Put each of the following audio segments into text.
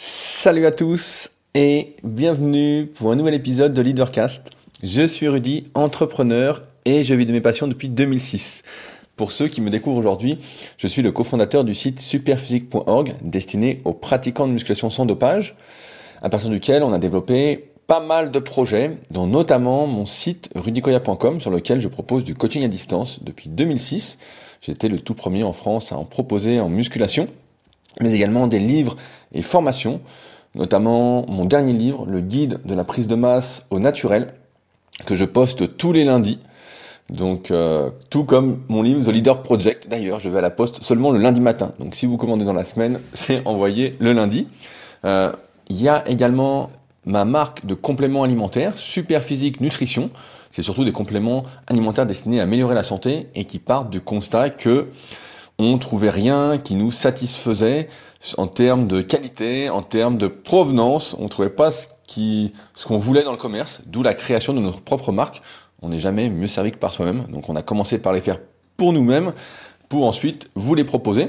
Salut à tous et bienvenue pour un nouvel épisode de Leadercast. Je suis Rudy, entrepreneur et je vis de mes passions depuis 2006. Pour ceux qui me découvrent aujourd'hui, je suis le cofondateur du site superphysique.org destiné aux pratiquants de musculation sans dopage, à partir duquel on a développé pas mal de projets, dont notamment mon site rudicoya.com sur lequel je propose du coaching à distance depuis 2006. J'étais le tout premier en France à en proposer en musculation, mais également des livres et formations, notamment mon dernier livre, le guide de la prise de masse au naturel, que je poste tous les lundis. Donc euh, tout comme mon livre The Leader Project. D'ailleurs, je vais à la poste seulement le lundi matin. Donc si vous commandez dans la semaine, c'est envoyé le lundi. Euh, il y a également ma marque de compléments alimentaires, Super Physique Nutrition. C'est surtout des compléments alimentaires destinés à améliorer la santé et qui partent du constat que on trouvait rien qui nous satisfaisait en termes de qualité, en termes de provenance. On trouvait pas ce ce qu'on voulait dans le commerce, d'où la création de notre propre marque. On n'est jamais mieux servi que par soi-même. Donc on a commencé par les faire pour nous-mêmes, pour ensuite vous les proposer.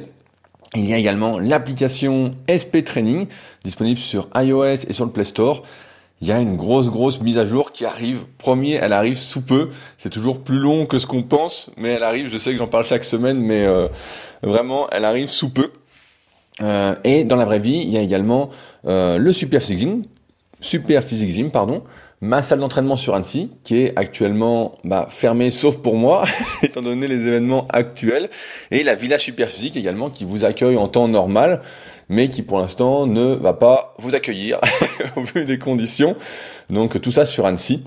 Il y a également l'application SP Training, disponible sur iOS et sur le Play Store. Il y a une grosse, grosse mise à jour qui arrive. Premier, elle arrive sous peu. C'est toujours plus long que ce qu'on pense, mais elle arrive. Je sais que j'en parle chaque semaine, mais euh, vraiment, elle arrive sous peu. Euh, et dans la vraie vie, il y a également euh, le Super Physique Gym, Super Physique Gym, pardon, ma salle d'entraînement sur Annecy, qui est actuellement bah, fermée, sauf pour moi, étant donné les événements actuels, et la Villa Super Physique également, qui vous accueille en temps normal, mais qui pour l'instant ne va pas vous accueillir au vu des conditions. Donc tout ça sur Annecy.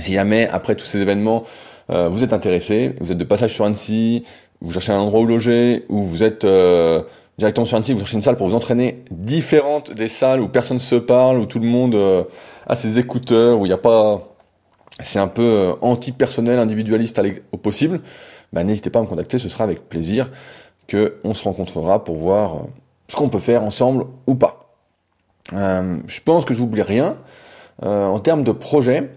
Si jamais après tous ces événements euh, vous êtes intéressé, vous êtes de passage sur Annecy, vous cherchez un endroit où loger, ou vous êtes euh, directement sur Annecy, vous cherchez une salle pour vous entraîner différente des salles où personne se parle, où tout le monde euh, a ses écouteurs, où il n'y a pas, c'est un peu euh, anti-personnel, individualiste au possible, bah, n'hésitez pas à me contacter, ce sera avec plaisir que on se rencontrera pour voir euh, ce qu'on peut faire ensemble ou pas. Euh, je pense que j'oublie rien. en termes de projet,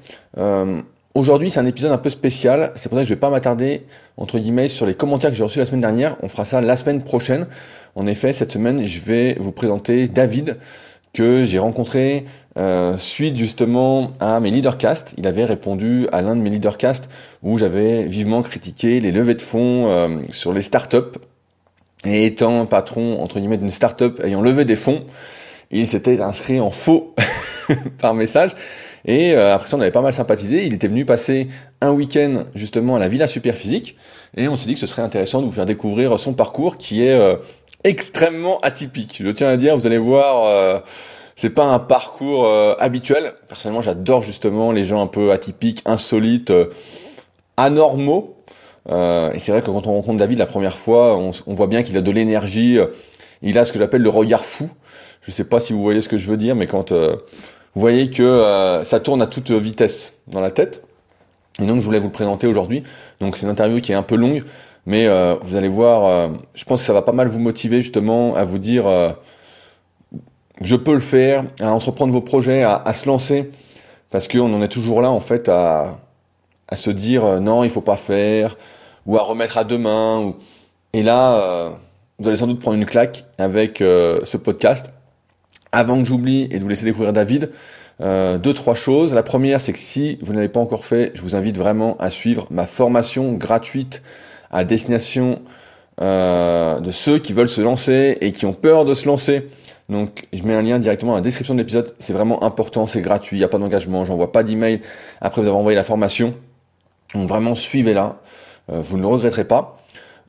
Aujourd'hui, c'est un épisode un peu spécial. C'est pour ça que je vais pas m'attarder, entre guillemets, sur les commentaires que j'ai reçus la semaine dernière. On fera ça la semaine prochaine. En effet, cette semaine, je vais vous présenter David, que j'ai rencontré euh, suite justement à mes leadercasts. Il avait répondu à l'un de mes leadercasts où j'avais vivement critiqué les levées de fonds euh, sur les startups. Et étant patron, entre guillemets, d'une startup ayant levé des fonds, il s'était inscrit en faux par message. Et euh, après ça, on avait pas mal sympathisé. Il était venu passer un week-end justement à la Villa Superphysique. Et on s'est dit que ce serait intéressant de vous faire découvrir son parcours qui est euh, extrêmement atypique. Je tiens à dire, vous allez voir, euh, c'est pas un parcours habituel. Personnellement, j'adore justement les gens un peu atypiques, insolites, anormaux. Et c'est vrai que quand on rencontre David la première fois, on, voit bien qu'il a de l'énergie. il a ce que j'appelle le regard fou. Je sais pas si vous voyez ce que je veux dire, mais quand vous voyez que euh, ça tourne à toute vitesse dans la tête. Et donc je voulais vous le présenter aujourd'hui. Donc c'est une interview qui est un peu longue, mais euh, vous allez voir, euh, je pense que ça va pas mal vous motiver justement à vous dire je peux le faire, à entreprendre vos projets, à, se lancer, parce qu'on en est toujours là en fait à, à se dire non il faut pas faire, ou à remettre à demain. Ou... Et là, vous allez sans doute prendre une claque avec ce podcast avant que j'oublie et de vous laisser découvrir David, euh, deux, trois choses. La première, c'est que si vous n'avez pas encore fait, je vous invite vraiment à suivre ma formation gratuite à destination euh, de ceux qui veulent se lancer et qui ont peur de se lancer. Donc, je mets un lien directement dans la description de l'épisode. C'est vraiment important, c'est gratuit, il n'y a pas d'engagement, j'envoie pas d'email après vous avoir envoyé la formation. Donc, vraiment, suivez-la. Euh, vous ne le regretterez pas.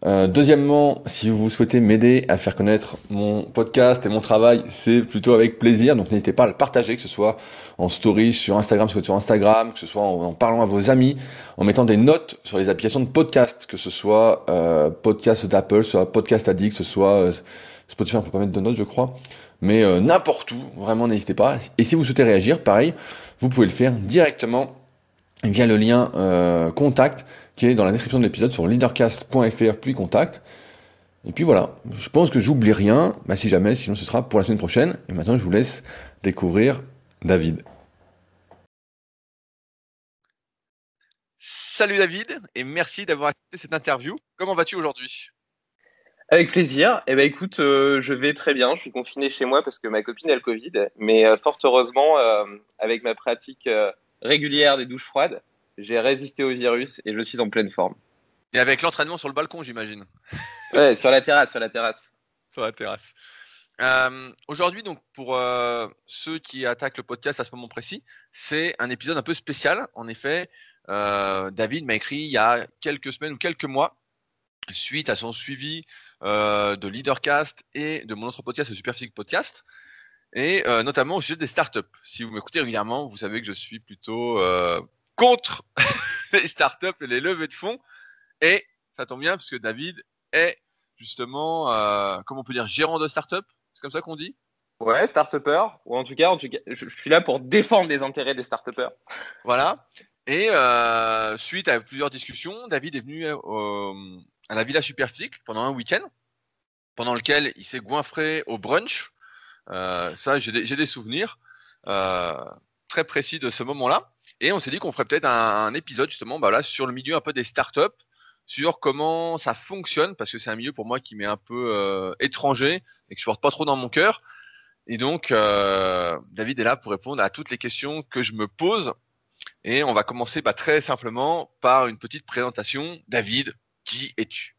Euh, deuxièmement, si vous souhaitez m'aider à faire connaître mon podcast et mon travail, c'est plutôt avec plaisir. Donc n'hésitez pas à le partager, que ce soit en story sur Instagram, si vous êtes sur Instagram, que ce soit en, parlant à vos amis, en mettant des notes sur les applications de podcast, que ce soit euh, podcast d'Apple, soit podcast addict, que ce soit euh, Spotify, on peut pas mettre de notes, je crois. Mais euh, n'importe où, vraiment n'hésitez pas. Et si vous souhaitez réagir, pareil, vous pouvez le faire directement via le lien contact qui est dans la description de l'épisode sur leadercast.fr puis contact. Et puis voilà, je pense que j'oublie rien, bah si jamais, sinon ce sera pour la semaine prochaine. Et maintenant je vous laisse découvrir David. Salut David, et merci d'avoir accepté cette interview. Comment vas-tu aujourd'hui? Avec plaisir. Eh ben écoute, euh, je vais très bien. Je suis confiné chez moi parce que ma copine a le Covid, mais euh, fort heureusement, euh, avec ma pratique régulière des douches froides, j'ai résisté au virus et je suis en pleine forme. Et avec l'entraînement sur le balcon, j'imagine. Ouais, sur la terrasse, sur la terrasse. Sur la terrasse. Aujourd'hui, donc pour ceux qui attaquent le podcast à ce moment précis, c'est un épisode un peu spécial. En effet, David m'a écrit il y a quelques semaines ou quelques mois suite à son suivi euh, de Leadercast et de mon autre podcast, le Superphysique Podcast, et euh, notamment au sujet des startups. Si vous m'écoutez régulièrement, vous savez que je suis plutôt euh, contre les startups et les levées de fonds, et ça tombe bien puisque David est justement, comment on peut dire, gérant de startup, c'est comme ça qu'on dit? Ouais, start ou en tout cas, en tout cas je, suis là pour défendre les intérêts des start Voilà. Et suite à plusieurs discussions, David est venu à la Villa Superphysique pendant un week-end, pendant lequel il s'est goinfré au brunch. Euh, ça, j'ai des, souvenirs euh, très précis de ce moment-là. Et on s'est dit qu'on ferait peut-être un, épisode justement bah sur le milieu un peu des startups, sur comment ça fonctionne, parce que c'est un milieu pour moi qui m'est un peu euh, étranger et que je porte pas trop dans mon cœur. Et donc, David est là pour répondre à toutes les questions que je me pose. Et on va commencer bah, très simplement par une petite présentation. David, qui es-tu?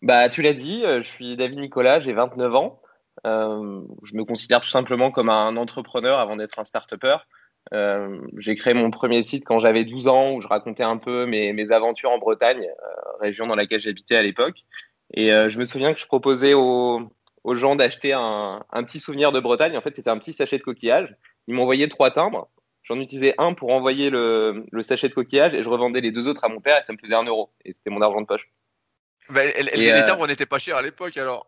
Bah, Tu l'as dit, je suis David Nicolas, j'ai 29 ans. Euh, je me considère tout simplement comme un entrepreneur avant d'être un start-upper. Euh, j'ai créé mon premier site quand j'avais 12 ans où je racontais un peu mes, aventures en Bretagne, région dans laquelle j'habitais à l'époque. Et je me souviens que je proposais aux, gens d'acheter un, un, petit souvenir de Bretagne. En fait, c'était un petit sachet de coquillage. Ils m'envoyaient trois timbres. J'en utilisais un pour envoyer le, sachet de coquillage et je revendais les deux autres à mon père et ça me faisait un euro. Et c'était mon argent de poche. Bah, les euh... timbres n'étaient pas chers à l'époque alors.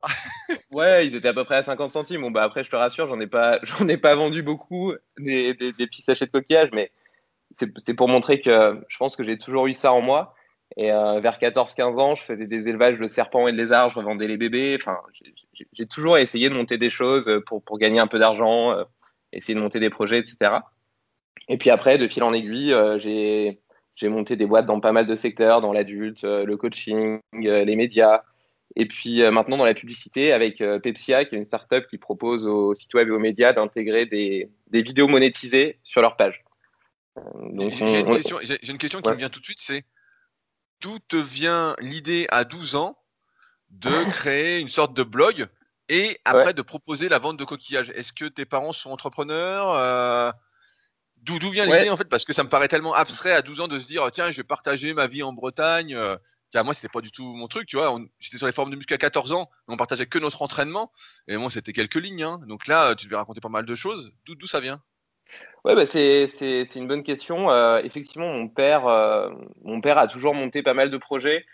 ouais, ils étaient à peu près à 50 centimes. Bon, bah après, je te rassure, j'en ai pas, j'en ai pas vendu beaucoup des, petits sachets de coquillage, mais c'était pour montrer que je pense que j'ai toujours eu ça en moi. Et euh, vers 14-15 ans, je faisais des élevages de serpents et de lézards, je revendais les bébés. Enfin, j'ai toujours essayé de monter des choses pour, pour gagner un peu d'argent, euh, essayer de monter des projets, etc. Et puis après, de fil en aiguille, euh, j'ai j'ai monté des boîtes dans pas mal de secteurs, dans l'adulte, euh, le coaching, euh, les médias. Et puis maintenant dans la publicité avec Pepsia, qui est une startup qui propose aux sites web et aux médias d'intégrer des, des, vidéos monétisées sur leur page. J'ai une question, qui me vient tout de suite, c'est d'où te vient l'idée à 12 ans de créer une sorte de blog et après de proposer la vente de coquillages? Est-ce que tes parents sont entrepreneurs D'où vient l'idée en fait Parce que ça me paraît tellement abstrait à 12 ans de se dire tiens, je vais partager ma vie en Bretagne. Euh, tiens, moi, c'était pas du tout mon truc, tu vois. J'étais sur les formes de muscu à 14 ans, on partageait que notre entraînement. Et moi, c'était quelques lignes. Hein. Donc là, tu devais raconter pas mal de choses. D'où ça vient? Ouais, bah c'est une bonne question. Euh, effectivement, mon père, euh, mon père a toujours monté pas mal de projets.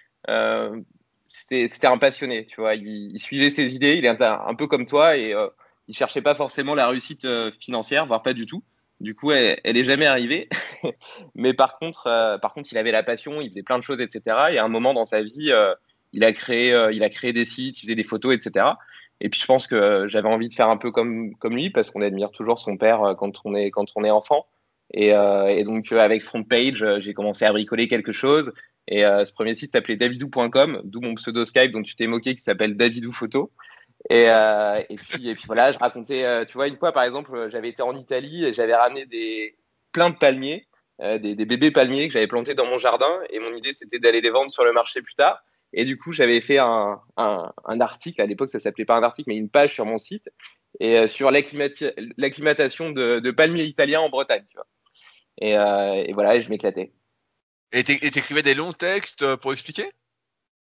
c'était un passionné, tu vois. Il, suivait ses idées. Il est un, peu comme toi et il cherchait pas forcément la réussite financière, voire pas du tout. Du coup, elle, elle est jamais arrivée. Mais par contre, euh, par contre, il avait la passion, il faisait plein de choses, etc. Et à un moment dans sa vie, euh, il a créé, euh, il a créé des sites, il faisait des photos, etc. Et puis je pense que j'avais envie de faire un peu comme comme lui parce qu'on admire toujours son père quand on est quand on est enfant. Et, et donc avec Frontpage, j'ai commencé à bricoler quelque chose. Et ce premier site s'appelait davidou.com, d'où mon pseudo Skype dont tu t'es moqué qui s'appelle Davidou Photo. Et, euh, et, puis, voilà, je racontais, euh, tu vois, une fois par exemple, j'avais été en Italie et j'avais ramené des, plein de palmiers, euh, des, bébés palmiers que j'avais plantés dans mon jardin. Et mon idée, c'était d'aller les vendre sur le marché plus tard. Et du coup, j'avais fait un, article, à l'époque, ça s'appelait pas un article, mais une page sur mon site, et sur l'acclimatation de, palmiers italiens en Bretagne, tu vois. Et, et voilà, je m'éclatais. Et t'écrivais des longs textes pour expliquer?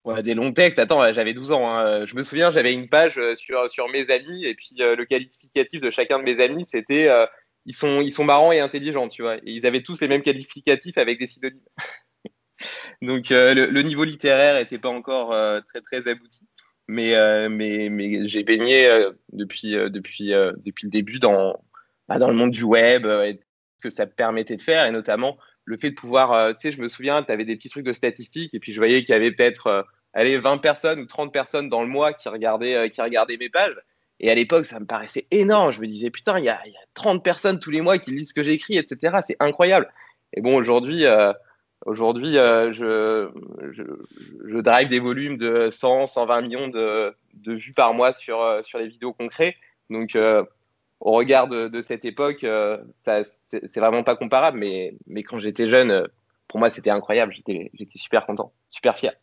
Ouais, des longs textes. Attends, j'avais 12 ans. Hein. Je me souviens, j'avais une page euh, sur, sur mes amis et puis euh, le qualificatif de chacun de mes amis, c'était euh, ils, sont, ils sont marrants et intelligents, tu vois. Et ils avaient tous les mêmes qualificatifs avec des synonymes. Donc le, niveau littéraire n'était pas encore très très abouti. Mais, mais, mais j'ai baigné depuis, depuis, depuis le début dans, bah, dans le monde du web ce que ça permettait de faire et notamment le fait de pouvoir, euh, tu sais, je me souviens, tu avais des petits trucs de statistiques et puis je voyais qu'il y avait peut-être euh, allez, 20 personnes ou 30 personnes dans le mois qui regardaient, euh, qui regardaient mes pages. Et à l'époque, ça me paraissait énorme. Je me disais, putain, il y a, y a 30 personnes tous les mois qui lisent ce que j'écris, etc. C'est incroyable. Et bon, aujourd'hui, Aujourd'hui, je, je, drive des volumes de 100, 120 millions de, vues par mois sur, sur les vidéos concrets. Donc, au regard de, cette époque, c'est vraiment pas comparable. Mais, mais quand j'étais jeune, pour moi, c'était incroyable. J'étais super content, super fier.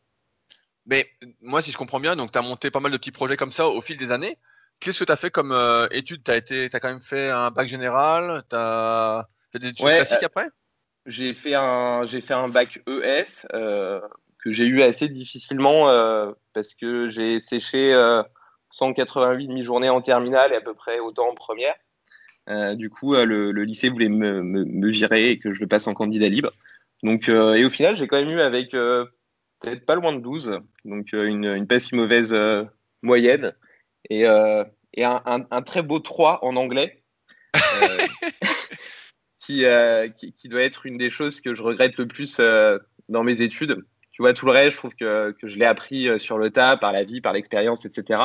Mais moi, si je comprends bien, donc tu as monté pas mal de petits projets comme ça au fil des années. Qu'est-ce que tu as fait comme études? Tu as, as, quand même fait un bac général? Tu as fait des études classiques après? j'ai fait un j'ai fait un bac ES euh, que j'ai eu assez difficilement euh, parce que j'ai séché 188 euh, demi-journées en terminale et à peu près autant en première. du coup, le, lycée voulait me, virer et que je le passe en candidat libre. Donc, et au final, j'ai quand même eu avec peut-être pas loin de 12, donc une, pas si mauvaise moyenne et, un, très beau 3 en anglais. Euh, qui, doit être une des choses que je regrette le plus euh, dans mes études. Tu vois, tout le reste, je trouve que, je l'ai appris euh, sur le tas, par la vie, par l'expérience, etc.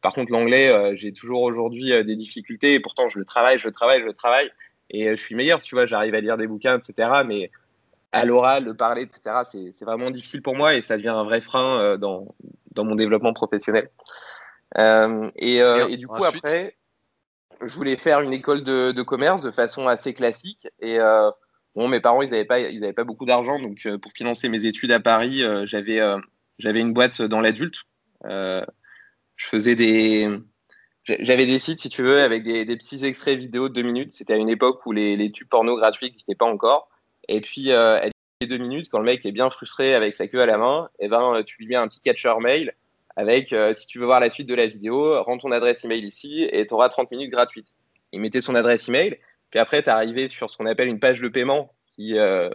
Par contre, l'anglais, j'ai toujours aujourd'hui des difficultés et pourtant, je le travaille, je le travaille, je le travaille et je suis meilleur, tu vois, j'arrive à lire des bouquins, etc. Mais à l'oral, le parler, etc., c'est vraiment difficile pour moi et ça devient un vrai frein dans, dans mon développement professionnel. et, et, du coup, après, je voulais faire une école de, commerce de façon assez classique. Et euh, bon, mes parents, ils n'avaient pas, ils pas beaucoup d'argent. Donc, euh, pour financer mes études à Paris, euh, j'avais, j'avais une boîte dans l'adulte. Je faisais des. J'avais des sites, si tu veux, avec des, petits extraits vidéo de deux minutes. C'était à une époque où les, les tubes porno gratuits n'existaient pas encore. Et puis, euh, deux minutes, quand le mec est bien frustré avec sa queue à la main, eh ben, tu lui mets un petit catcher mail avec euh, si tu veux voir la suite de la vidéo, rends ton adresse email ici et tu auras 30 minutes gratuites. Il mettait son adresse email, puis après tu arrivé sur ce qu'on appelle une page de paiement qui, euh,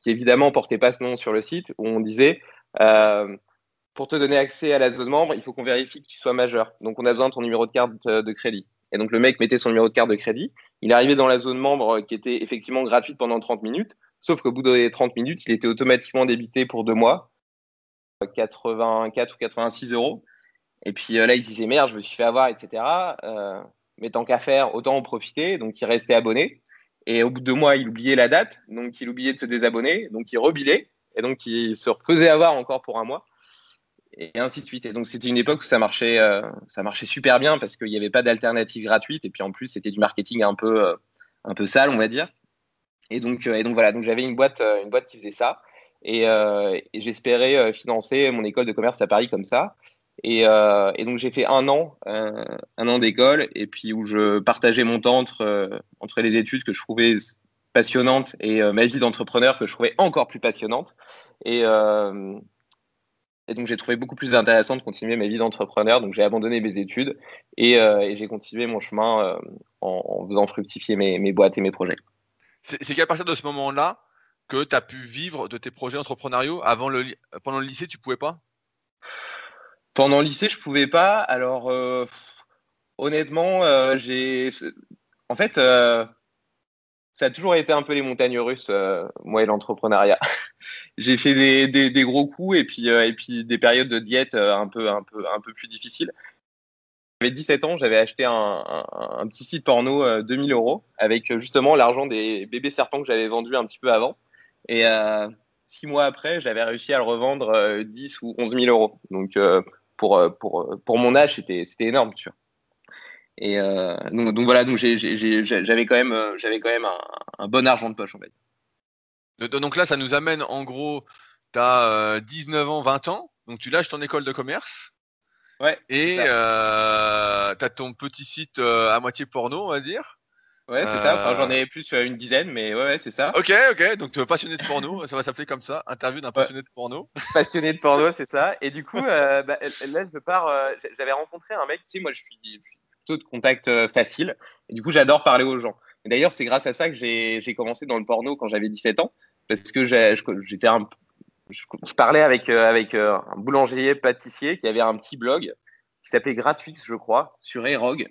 qui évidemment portait pas ce nom sur le site où on disait euh, pour te donner accès à la zone membre, il faut qu'on vérifie que tu sois majeur. Donc on a besoin de ton numéro de carte de crédit. Et donc le mec mettait son numéro de carte de crédit. Il arrivé dans la zone membre qui était effectivement gratuite pendant 30 minutes, sauf qu'au bout des 30 minutes, il était automatiquement débité pour deux mois 84 ou 86 euros. Et puis euh, là, il disait merde, je me suis fait avoir, etc. Euh, mais tant qu'à faire, autant en profiter. Donc il restait abonné. Et au bout de deux mois, il oubliait la date. Donc il oubliait de se désabonner. Donc il rebilait. Et donc il se refaisait avoir encore pour un mois. Et ainsi de suite. Et donc c'était une époque où ça marchait, euh, ça marchait super bien parce qu'il n'y avait pas d'alternative gratuite. Et puis en plus, c'était du marketing un peu, un peu sale, on va dire. Et donc, et donc voilà, donc j'avais une boîte, une boîte qui faisait ça. Euh, et, j'espérais euh, financer mon école de commerce à Paris comme ça. Et, euh, donc j'ai fait un an, un, an d'école, et puis où je partageais mon temps entre, entre les études que je trouvais passionnantes et ma vie d'entrepreneur que je trouvais encore plus passionnante. Et, et donc j'ai trouvé beaucoup plus intéressant de continuer ma vie d'entrepreneur. Donc j'ai abandonné mes études et, j'ai continué mon chemin en, faisant fructifier mes, mes boîtes et mes projets. C'est qu'à partir de ce moment-là, que tu as pu vivre de tes projets entrepreneuriaux avant le, pendant le lycée, tu pouvais pas? Pendant le lycée, je pouvais pas. Alors, euh, honnêtement, euh, j'ai. En fait, euh, ça a toujours été un peu les montagnes russes, moi et l'entrepreneuriat. j'ai fait des, gros coups et puis, et puis des périodes de diète un peu, un peu, un plus difficiles. J'avais 17 ans, j'avais acheté un, un, petit site porno 2000 euros avec justement l'argent des bébés serpents que j'avais vendus un petit peu avant. Et euh, six mois après, j'avais réussi à le revendre 10 euh, ou 11 000 euros. Donc, euh, pour, mon âge, c'était énorme, donc, voilà, j'avais quand même, même un, bon argent de poche, en fait. Donc là, ça nous amène en gros, tu as 19 ans, 20 ans, donc tu lâches ton école de commerce. Ouais. Et tu as ton petit site à moitié porno, on va dire. Ouais, c'est ça. J'en ai plus une dizaine, mais ouais, c'est ça. Ok, ok. Donc, tu es passionné de porno, ça va s'appeler comme ça. Interview d'un passionné de porno. Passionné de porno, c'est ça. Et du coup, euh, bah, là, je pars. Euh, j'avais rencontré un mec, tu sais, moi, je suis, plutôt de contact euh, facile. Et du coup, j'adore parler aux gens. D'ailleurs, c'est grâce à ça que j'ai commencé dans le porno quand j'avais 17 ans. Parce que j'étais. Je, parlais avec, avec un boulanger pâtissier qui avait un petit blog qui s'appelait Gratwix, je crois, sur Erog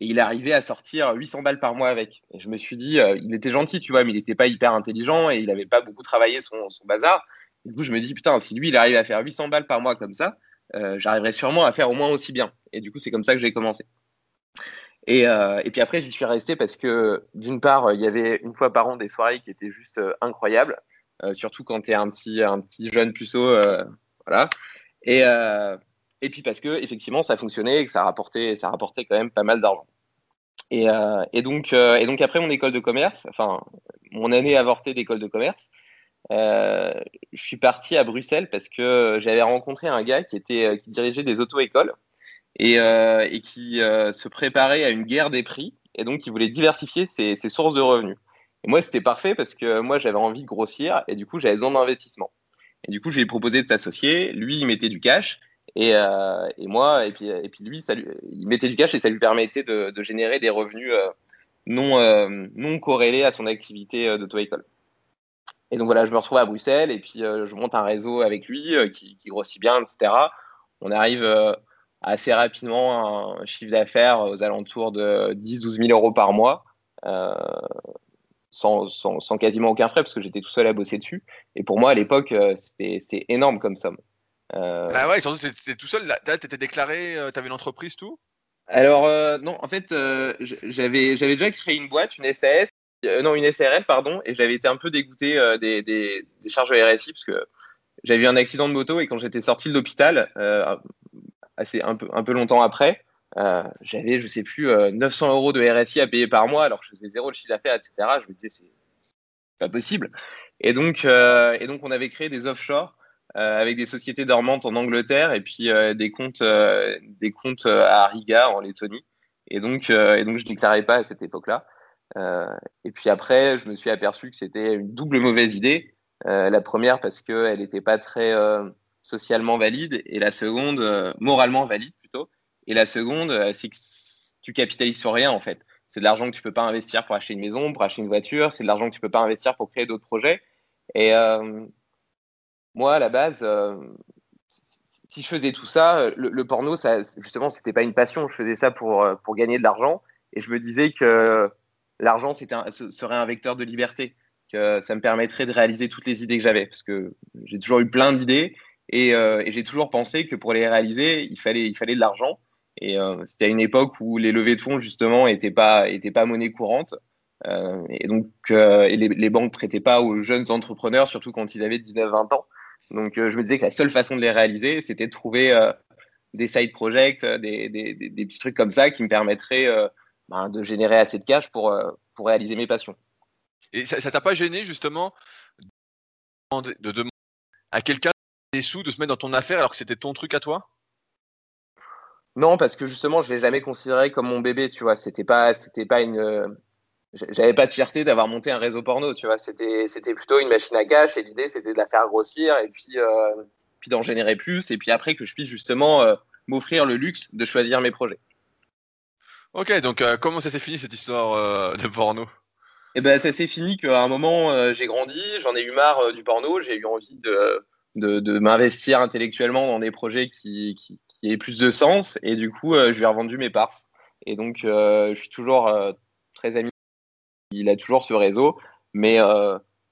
et il arrivait à sortir 800 balles par mois avec. Et je me suis dit, euh, il était gentil, tu vois, mais il n'était pas hyper intelligent et il n'avait pas beaucoup travaillé son, son, bazar. Du coup, je me dis, putain, si lui, il arrive à faire 800 balles par mois comme ça, euh, j'arriverai sûrement à faire au moins aussi bien. Et du coup, c'est comme ça que j'ai commencé. Et, euh, et, puis après, j'y suis resté parce que, d'une part, il y avait une fois par an des soirées qui étaient juste incroyables. surtout quand tu es un petit, un petit jeune puceau. voilà. Et, et puis parce que effectivement ça fonctionnait et que ça rapportait, ça rapportait quand même pas mal d'argent. Et, et, donc, et donc après mon école de commerce, enfin mon année avortée d'école de commerce, euh, je suis parti à Bruxelles parce que j'avais rencontré un gars qui, était, qui dirigeait des auto-écoles et, euh, et, qui euh, se préparait à une guerre des prix et donc il voulait diversifier ses, sources de revenus. Et moi, c'était parfait parce que moi, j'avais envie de grossir et du coup, j'avais besoin d'investissement. Et du coup, je lui ai proposé de s'associer. Lui, il mettait du cash et, euh, moi, et puis, lui, il mettait du cash et ça lui permettait de, générer des revenus non, corrélés à son activité d'auto-école. Et donc voilà, je me retrouve à Bruxelles et puis je monte un réseau avec lui qui, grossit bien, etc. On arrive assez rapidement un chiffre d'affaires aux alentours de 10-12 000 euros par mois. Sans, sans, sans, quasiment aucun frais parce que j'étais tout seul à bosser dessus. Et pour moi, à l'époque, c'était énorme comme somme. Euh... Ah ouais, surtout, tu étais tout seul. Tu étais déclaré, tu avais une entreprise, tout? Alors, non, en fait, j'avais déjà créé une boîte, une SAS, euh, non, une SRL, pardon, et j'avais été un peu dégoûté euh, des, des, des, charges de RSI parce que j'avais eu un accident de moto et quand j'étais sorti de l'hôpital, euh, assez un peu, un peu longtemps après, euh, j'avais, je sais plus, 900 euros de RSI à payer par mois alors que je faisais zéro de chiffre d'affaires, etc. Je me disais, c'est pas possible. Et donc, et donc, on avait créé des offshore avec des sociétés dormantes en Angleterre et puis des comptes, des comptes à Riga en Lettonie. Et donc, et donc, je déclarais pas à cette époque-là. Euh, et puis après, je me suis aperçu que c'était une double mauvaise idée. Euh, la première parce qu'elle n'était pas très euh, socialement valide et la seconde, moralement valide plutôt. Et la seconde, c'est que tu capitalises sur rien en fait. C'est de l'argent que tu peux pas investir pour acheter une maison, pour acheter une voiture. C'est de l'argent que tu peux pas investir pour créer d'autres projets. Et moi, à la base, si je faisais tout ça, le, le porno, ça, justement, c'était pas une passion. Je faisais ça pour, pour gagner de l'argent. Et je me disais que l'argent serait un vecteur de liberté, que ça me permettrait de réaliser toutes les idées que j'avais, parce que j'ai toujours eu plein d'idées euh, et, j'ai toujours pensé que pour les réaliser, il fallait, il fallait de l'argent. Et euh, c'était à une époque où les levées de fonds, justement, n'étaient pas, étaient pas monnaie courante. Euh, et donc, les, banques prêtaient pas aux jeunes entrepreneurs, surtout quand ils avaient 19-20 ans. Donc, je me disais que la seule façon de les réaliser, c'était de trouver des side projects, des, des, petits trucs comme ça qui me permettraient ben, de générer assez de cash pour, pour réaliser mes passions. Et ça t'a pas gêné justement de demander à quelqu'un des sous de se mettre dans ton affaire alors que c'était ton truc à toi? Non, parce que justement, je l'ai jamais considéré comme mon bébé, tu vois. C'était pas, c'était pas une, j'avais pas de fierté d'avoir monté un réseau porno, tu vois. C'était, c'était plutôt une machine à cash et l'idée c'était de la faire grossir et puis, euh, puis d'en générer plus et puis après que je puisse justement euh, m'offrir le luxe de choisir mes projets. Ok, donc euh, comment ça s'est fini cette histoire euh, de porno? Eh ben, ça s'est fini qu'à un moment, euh, j'ai grandi, j'en ai eu marre du porno, j'ai eu envie de, de, m'investir intellectuellement dans des projets qui, aient plus de sens, et du coup, je lui ai revendu mes parts. Et donc, je suis toujours très ami. Il a toujours ce réseau, mais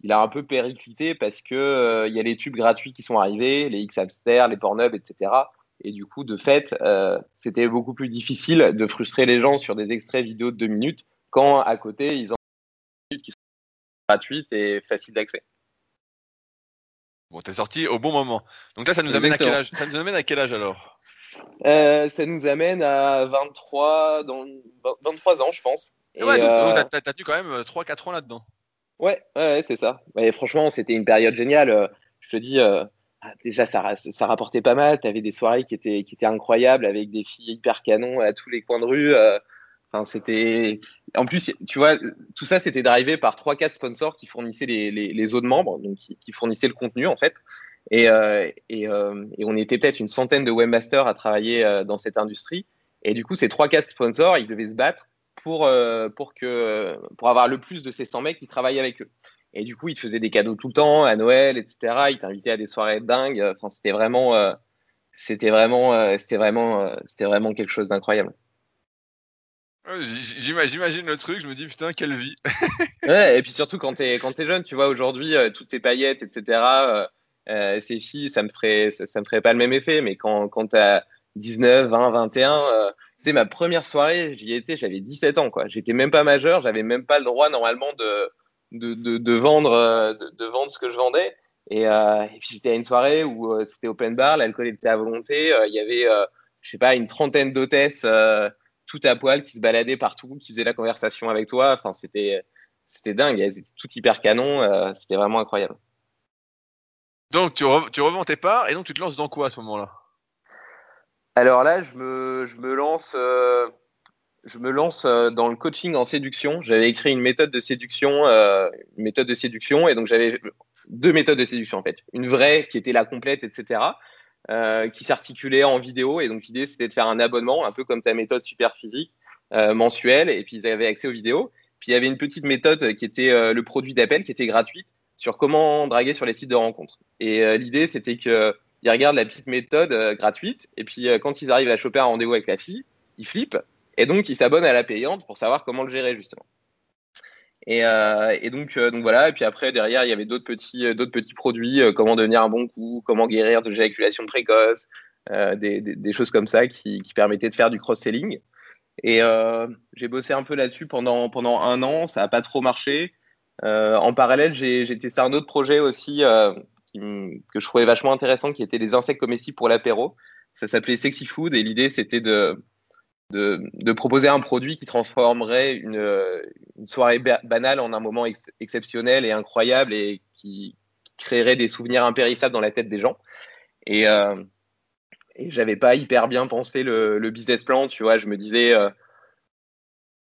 il a un peu périclité parce que il y a les tubes gratuits qui sont arrivés, les X-Hamster, les Pornhub, etc. Et du coup, de fait, euh, c'était beaucoup plus difficile de frustrer les gens sur des extraits vidéo de deux minutes quand à côté, ils ont des minutes qui sont gratuites et faciles d'accès. Bon, t'es sorti au bon moment. Donc là, ça nous amène à quel âge? Ça nous amène à quel âge alors? Euh, Ça nous amène à 23, dans 23 ans, je pense. Et ouais, donc, euh... t'as tenu quand même 3-4 ans là-dedans. Ouais, ouais, c'est ça. Et franchement, c'était une période géniale. Je te dis, euh, ah, déjà ça, ça rapportait pas mal. Tu avais des soirées qui étaient, qui étaient incroyables avec des filles hyper canons à tous les coins de rue. Enfin, c'était. En plus, tu vois, tout ça c'était drivé par trois quatre sponsors qui fournissaient les, les, autres membres, donc qui, fournissaient le contenu en fait. Et, euh, et, euh, et, on était peut-être une centaine de webmasters à travailler euh, dans cette industrie. Et du coup, ces trois quatre sponsors, ils devaient se battre pour, pour, que, pour avoir le plus de ces 100 mecs qui travaillaient avec eux. Et du coup, il te faisait des cadeaux tout le temps, à Noël, etc. Il t'invitait à des soirées dingues. Enfin, c'était vraiment, c'était vraiment, c'était vraiment, c'était vraiment quelque chose d'incroyable. J'imagine le truc, je me dis putain, quelle vie. et puis surtout quand t'es quand es jeune, tu vois, aujourd'hui, toutes ces paillettes, etc. ces filles, ça me ferait, ça, me ferait pas le même effet. Mais quand, quand t'as 19, 20, 21, tu sais, ma première soirée, j'y étais, j'avais 17 ans, quoi. J'étais même pas majeur, j'avais même pas le droit normalement de de, de, vendre, de, vendre ce que je vendais. Et, puis j'étais à une soirée où c'était open bar, l'alcool était à volonté. Il y avait, je sais pas, une trentaine d'hôtesses tout à poil qui se baladaient partout, qui faisaient la conversation avec toi. Enfin, c'était c'était dingue. Elles étaient toutes hyper canon. c'était vraiment incroyable. Donc tu, tu revends tes parts et donc tu te lances dans quoi à ce moment-là? Alors là, je me, je me lance, euh, je me lance euh, dans le coaching en séduction. J'avais écrit une méthode de séduction, euh, une méthode de séduction, et donc j'avais deux méthodes de séduction en fait. Une vraie qui était la complète, etc., qui s'articulait en vidéo. Et donc l'idée c'était de faire un abonnement, un peu comme ta méthode super physique mensuelle, et puis ils avaient accès aux vidéos. Puis il y avait une petite méthode qui était le produit d'appel, qui était gratuite sur comment draguer sur les sites de rencontres. Et euh, l'idée, c'était qu'ils regardent la petite méthode euh, gratuite, et puis euh, quand ils arrivent à choper un rendez-vous avec la fille, ils flippent, et donc ils s'abonnent à la payante pour savoir comment le gérer, justement. Et, donc, donc voilà, et puis après, derrière, il y avait d'autres petits, d'autres petits produits, comment devenir un bon coup, comment guérir de l'éjaculation précoce, des, choses comme ça qui, permettaient de faire du cross-selling. Et j'ai bossé un peu là-dessus pendant, pendant un an, ça n'a pas trop marché. Euh, en parallèle, j'ai testé un autre projet aussi euh, que je trouvais vachement intéressant, qui était des insectes comestibles pour l'apéro. Ça s'appelait Sexy Food et l'idée c'était de, de, proposer un produit qui transformerait une, soirée banale en un moment exceptionnel et incroyable et qui créerait des souvenirs impérissables dans la tête des gens. Et, euh, et j'avais pas hyper bien pensé le, business plan, tu vois. Je me disais, euh,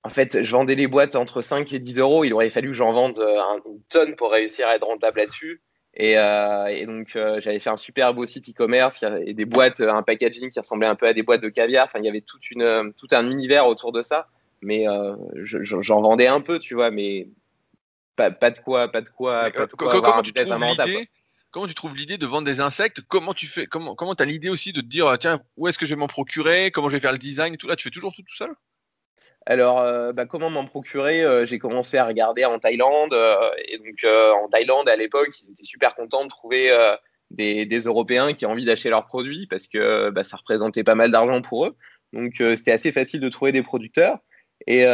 en fait, je vendais les boîtes entre 5 et 10 euros. Il aurait fallu que j'en vende euh, une tonne pour réussir à être rentable là-dessus. Et, euh, donc, euh, j'avais fait un super beau site e-commerce et des boîtes, un packaging qui ressemblait un peu à des boîtes de caviar. Enfin, il y avait toute une, tout un univers autour de ça. Mais j'en vendais un peu, tu vois, mais pas, de quoi, pas de quoi. comment, tu comment tu trouves l'idée de vendre des insectes? Comment tu fais Comment comment as l'idée aussi de te dire tiens où est-ce que je vais m'en procurer? Comment je vais faire le design Tout? Là, tu fais toujours tout tout seul? Alors, euh, bah, comment m'en procurer euh, J'ai commencé à regarder en Thaïlande. Euh, et donc, en Thaïlande, à l'époque, ils étaient super contents de trouver des, Européens qui ont envie d'acheter leurs produits parce que bah, ça représentait pas mal d'argent pour eux. Donc, c'était assez facile de trouver des producteurs. Et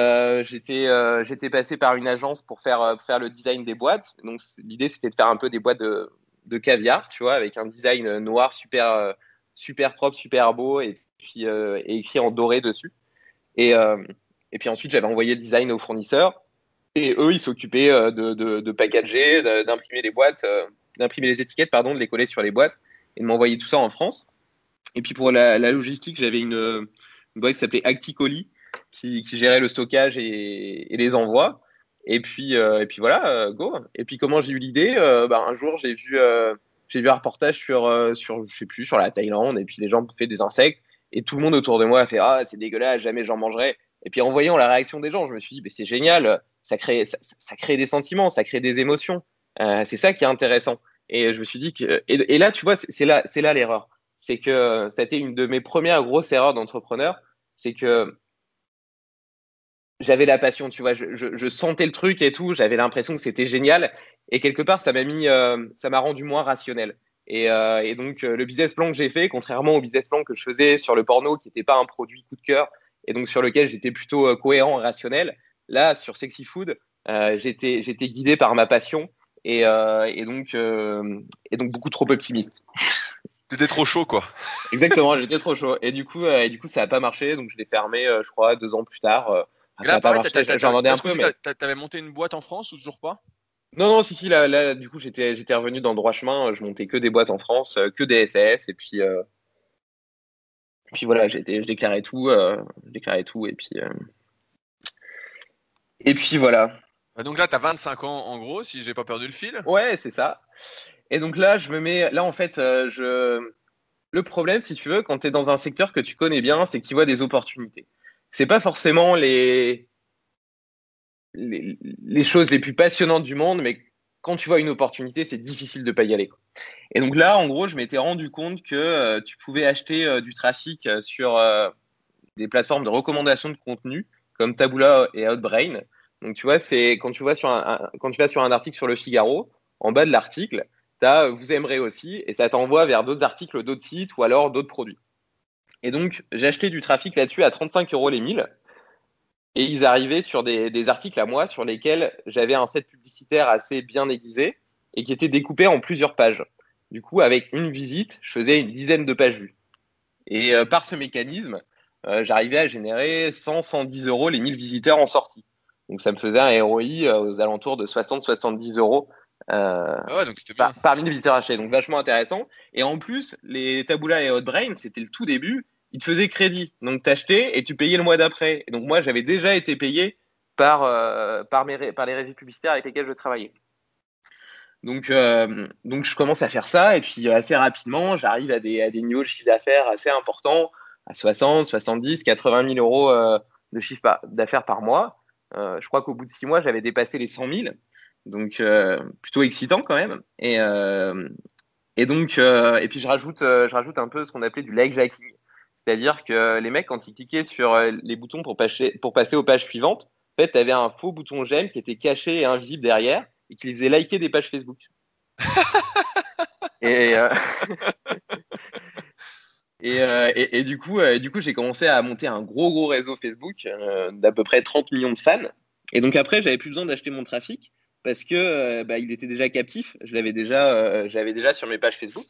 j'étais passé par une agence pour faire, faire le design des boîtes. Donc, l'idée, c'était de faire un peu des boîtes de, caviar, tu vois, avec un design noir super, super propre, super beau et puis et écrit en doré dessus. Et, et puis ensuite, j'avais envoyé le design aux fournisseurs. Et eux, ils s'occupaient euh, de, de, packager, d'imprimer les boîtes, euh, d'imprimer les étiquettes, pardon, de les coller sur les boîtes et de m'envoyer tout ça en France. Et puis pour la, logistique, j'avais une, boîte qui s'appelait Acticoli qui, qui, gérait le stockage et, les envois. Et puis, euh, et puis voilà, go. Et puis comment j'ai eu l'idée bah, Un jour, j'ai vu, vu un reportage sur, sur, je sais plus, sur la Thaïlande. Et puis les gens bouffaient des insectes. Et tout le monde autour de moi a fait Ah, c'est dégueulasse, jamais j'en mangerai. Et puis en voyant la réaction des gens, je me suis dit, c'est génial, ça crée, ça, crée des sentiments, ça crée des émotions. Euh, c'est ça qui est intéressant. Et je me suis dit que. Et, là, tu vois, c'est là, l'erreur. C'est que ça a été une de mes premières grosses erreurs d'entrepreneur. C'est que j'avais la passion, tu vois, je, sentais le truc et tout, j'avais l'impression que c'était génial. Et quelque part, ça m'a euh, rendu moins rationnel. Et, euh, et donc, le business plan que j'ai fait, contrairement au business plan que je faisais sur le porno, qui n'était pas un produit coup de cœur, et donc sur lequel j'étais plutôt euh, cohérent et rationnel. Là, sur Sexy Food, euh, j'étais guidé par ma passion et, euh, et, donc, et donc beaucoup trop optimiste. T'étais trop chaud, quoi. Exactement, j'étais trop chaud. Et du coup, et du coup, ça n'a pas marché. Donc, je l'ai fermé, je crois, deux ans plus tard. ça n'a pas marché. J'en vendais un peu. Mais... T'avais monté une boîte en France ou toujours pas? Non, non, si, si. Là, là du coup, j'étais revenu dans le droit chemin. Je montais que des boîtes en France, que des SAS. Et puis, puis voilà, j'ai déclaré tout, euh, déclaré tout, et puis euh, et puis voilà. Donc là, tu as 25 ans en gros, si j'ai pas perdu le fil. Ouais, c'est ça. Et donc là, je me mets, là en fait, euh, je, le problème, si tu veux, quand tu es dans un secteur que tu connais bien, c'est que tu vois des opportunités. C'est pas forcément les... les, les choses les plus passionnantes du monde, mais quand tu vois une opportunité, c'est difficile de pas y aller. Et donc là, en gros, je m'étais rendu compte que euh, tu pouvais acheter euh, du trafic euh, sur des plateformes de recommandation de contenu comme Taboola et Outbrain. Donc tu vois, c'est quand tu vas sur un, quand tu vas sur un article sur le Figaro, en bas de l'article, tu as vous aimerez aussi et ça t'envoie vers d'autres articles, d'autres sites ou alors d'autres produits. Et donc acheté du trafic là-dessus à 35 euros les 1000. Et ils arrivaient sur des, articles à moi sur lesquels j'avais un set publicitaire assez bien aiguisé et qui était découpé en plusieurs pages. Du coup, avec une visite, je faisais une dizaine de pages vues. Et euh, par ce mécanisme, euh, j'arrivais à générer 100, 110 euros les 1000 visiteurs en sortie. Donc ça me faisait un ROI euh, aux alentours de 60-70 euros ah ouais, donc par, par 1000 visiteurs achetés. Donc vachement intéressant. Et en plus, les Taboola et Hotbrain, c'était le tout début ils te faisaient crédit. Donc, tu achetais et tu payais le mois d'après. Et donc, moi, j'avais déjà été payé par, euh, par, mes, par les réseaux publicitaires avec lesquels je travaillais. Donc, euh, donc, je commence à faire ça. Et puis, assez rapidement, j'arrive à des, à des niveaux de chiffre d'affaires assez importants, à 60, 70, 80 000 euros euh, de chiffre d'affaires par mois. je crois qu'au bout de six mois, j'avais dépassé les 100 000. Donc, plutôt excitant quand même. Et, et donc, et puis, je rajoute, je rajoute un peu ce qu'on appelait du leg jacking. C'est-à-dire que les mecs, quand ils cliquaient sur euh, les boutons pour passer, pour passer aux pages suivantes, en fait, tu avais un faux bouton j'aime qui était caché et invisible derrière et qui les faisait liker des pages Facebook. Euh, euh, et, et, du coup, du coup j'ai commencé à monter un gros, gros réseau Facebook d'à peu près 30 millions de fans. Et donc après, j'avais plus besoin d'acheter mon trafic parce que bah, il était déjà captif. Je l'avais déjà, j'avais déjà sur mes pages Facebook.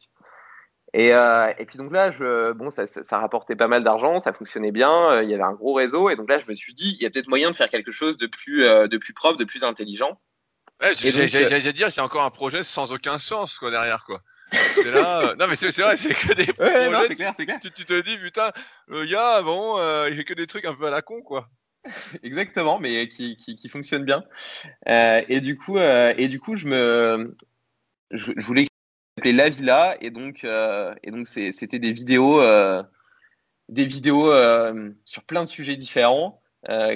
Euh, et, puis donc là, je, bon, ça, rapportait pas mal d'argent, ça fonctionnait bien, euh, il y avait un gros réseau. Et donc là, je me suis dit, il y a peut-être moyen de faire quelque chose de plus, euh, de plus propre, de plus intelligent. Ouais, J'allais dire, c'est encore un projet sans aucun sens quoi, derrière. quoi. Là, non, mais c'est vrai, c'est que des projets. Non, clair, clair. Tu, te dis, putain, le gars, bon, il fait que des trucs un peu à la con. quoi. Exactement, mais qui, qui, qui fonctionnent bien. et, du coup, et du coup, je me. Je, je voulais s'appelait La Villa et donc euh, et donc c'était des vidéos euh, euh, sur plein de sujets différents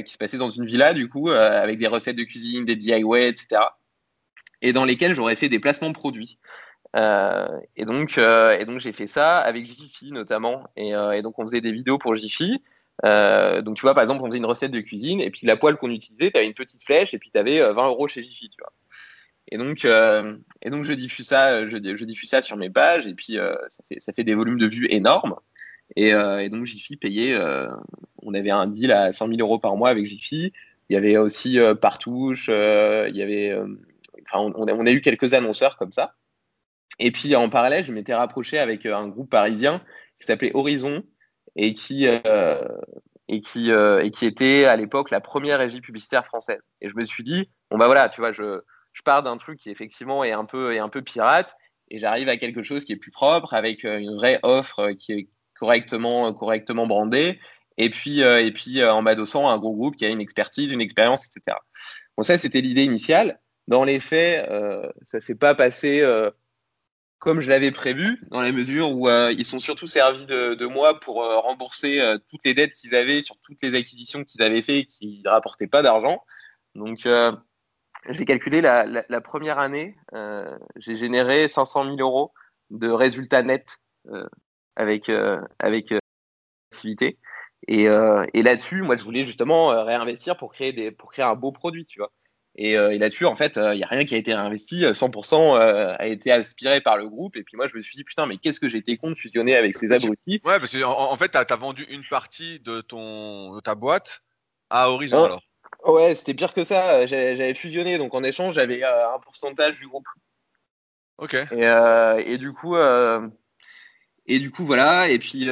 qui se passaient dans une villa du coup avec des recettes de cuisine, des DIY, etc. Et dans lesquels j'aurais fait des placements produits. et donc et donc j'ai fait ça avec Jiffy notamment et, et, donc on faisait des vidéos pour Jiffy. donc tu vois par exemple on faisait une recette de cuisine et puis la poêle qu'on utilisait, tu avais une petite flèche et puis tu avais 20 euros chez Jiffy, tu vois. Et donc, euh, et donc je diffuse ça, je, je, diffuse ça sur mes pages et puis euh, ça, fait, des volumes de vues énormes. Et, euh, donc Jiffy payait, on avait un deal à 100 000 euros par mois avec Jiffy. Il y avait aussi Partouche, il y avait, enfin, on, a, on, a, eu quelques annonceurs comme ça. Et puis en parallèle, je m'étais rapproché avec un groupe parisien qui s'appelait Horizon et qui et qui, et qui était à l'époque la première régie publicitaire française. Et je me suis dit, bon bah voilà, tu vois, je, je pars d'un truc qui effectivement est un peu, est un peu pirate et j'arrive à quelque chose qui est plus propre avec euh, une vraie offre euh, qui est correctement, euh, correctement brandée et puis, et puis en m'adossant à un gros groupe qui a une expertise, une expérience, etc. Bon, ça, c'était l'idée initiale. Dans les faits, ça ne s'est pas passé comme je l'avais prévu, dans la mesure où ils sont surtout servis de, moi pour rembourser toutes les dettes qu'ils avaient sur toutes les acquisitions qu'ils avaient fait et qui ne rapportaient pas d'argent. Donc, j'ai calculé la, la, première année, euh, j'ai généré 500 000 euros de résultats nets euh, avec euh, avec l'activité. Et, et là-dessus, moi, je voulais justement réinvestir pour créer des pour créer un beau produit, tu vois. Et, et là-dessus, en fait, il n'y a rien qui a été réinvesti. 100% a été aspiré par le groupe. Et puis moi, je me suis dit, putain, mais qu'est-ce que j'étais con de fusionner avec ces abrutis? Ouais, parce qu'en en, fait, tu as, vendu une partie de, ton, de ta boîte à Horizon, alors Ouais, c'était pire que ça. J'avais fusionné, donc en échange, j'avais euh, un pourcentage du groupe. Ok. Et, euh, et du coup, euh, et du coup, voilà. Et puis,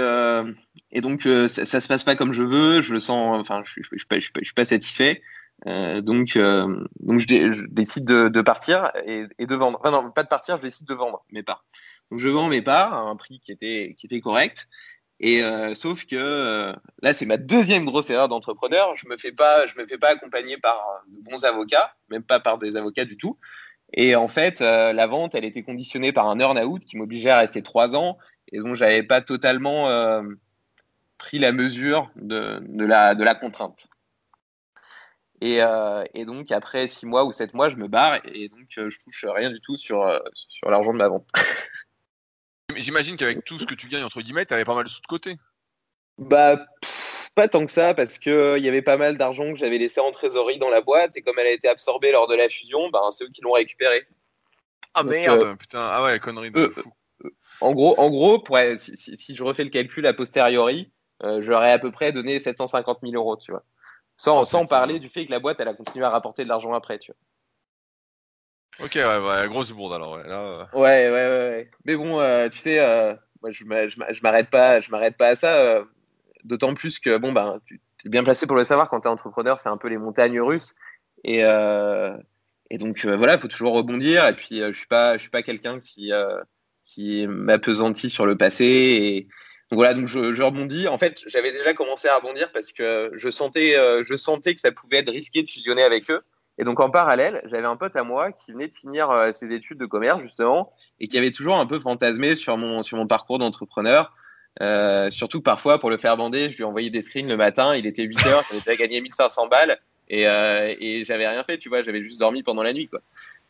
et donc, ça, ça, se passe pas comme je veux. Je le sens. Enfin, je, je, je, je suis pas satisfait. donc, donc, je, décide de, de partir et, et, de vendre. Enfin, non, pas de partir. Je décide de vendre mes parts. Donc, je vends mes parts à un prix qui était qui était correct. Et euh, sauf que euh, là, c'est ma deuxième grosse erreur d'entrepreneur. Je me fais pas, je me fais pas accompagner par euh, de bons avocats, même pas par des avocats du tout. Et en fait, la vente, elle était conditionnée par un earn-out qui m'obligeait à rester trois ans et donc j'avais pas totalement pris la mesure de, la, de la contrainte. Et, et, donc après six mois ou sept mois, je me barre et donc je touche rien du tout sur, sur l'argent de ma vente. J'imagine qu'avec tout ce que tu gagnes, entre guillemets, tu avais pas mal de sous de côté. Bah, pas tant que ça, parce qu'il euh, y avait pas mal d'argent que j'avais laissé en trésorerie dans la boîte, et comme elle a été absorbée lors de la fusion, bah, c'est eux qui l'ont récupéré. Ah merde, euh, putain, ah ouais, connerie de euh, fou. en gros, en gros pour, si, si, je refais le calcul a posteriori, j'aurais à peu près donné 750 000 euros, tu vois. Sans, sans parler du fait que la boîte, elle a continué à rapporter de l'argent après, tu vois. Ok, ouais, grosse bourde alors. Ouais, là, ouais, ouais, ouais, Mais bon, tu sais, moi, je m'arrête pas, je m'arrête pas à ça. D'autant plus que, bon, ben, tu es bien placé pour le savoir, quand tu es entrepreneur, c'est un peu les montagnes russes. Et, et donc, voilà, il faut toujours rebondir. Et puis, je suis pas, suis pas quelqu'un qui, qui m'apesantit sur le passé. Et, donc voilà, donc je, je rebondis. En fait, j'avais déjà commencé à rebondir parce que je sentais, euh, je sentais que ça pouvait être risqué de fusionner avec eux. Et donc en parallèle, j'avais un pote à moi qui venait de finir euh, ses études de commerce justement et qui avait toujours un peu fantasmé sur mon, sur mon parcours d'entrepreneur. Euh, surtout parfois, pour le faire bander, je lui envoyais des screens le matin. Il était 8 heures, j'avais déjà gagné 1500 balles et, euh, et j'avais rien fait, tu vois. J'avais juste dormi pendant la nuit, quoi.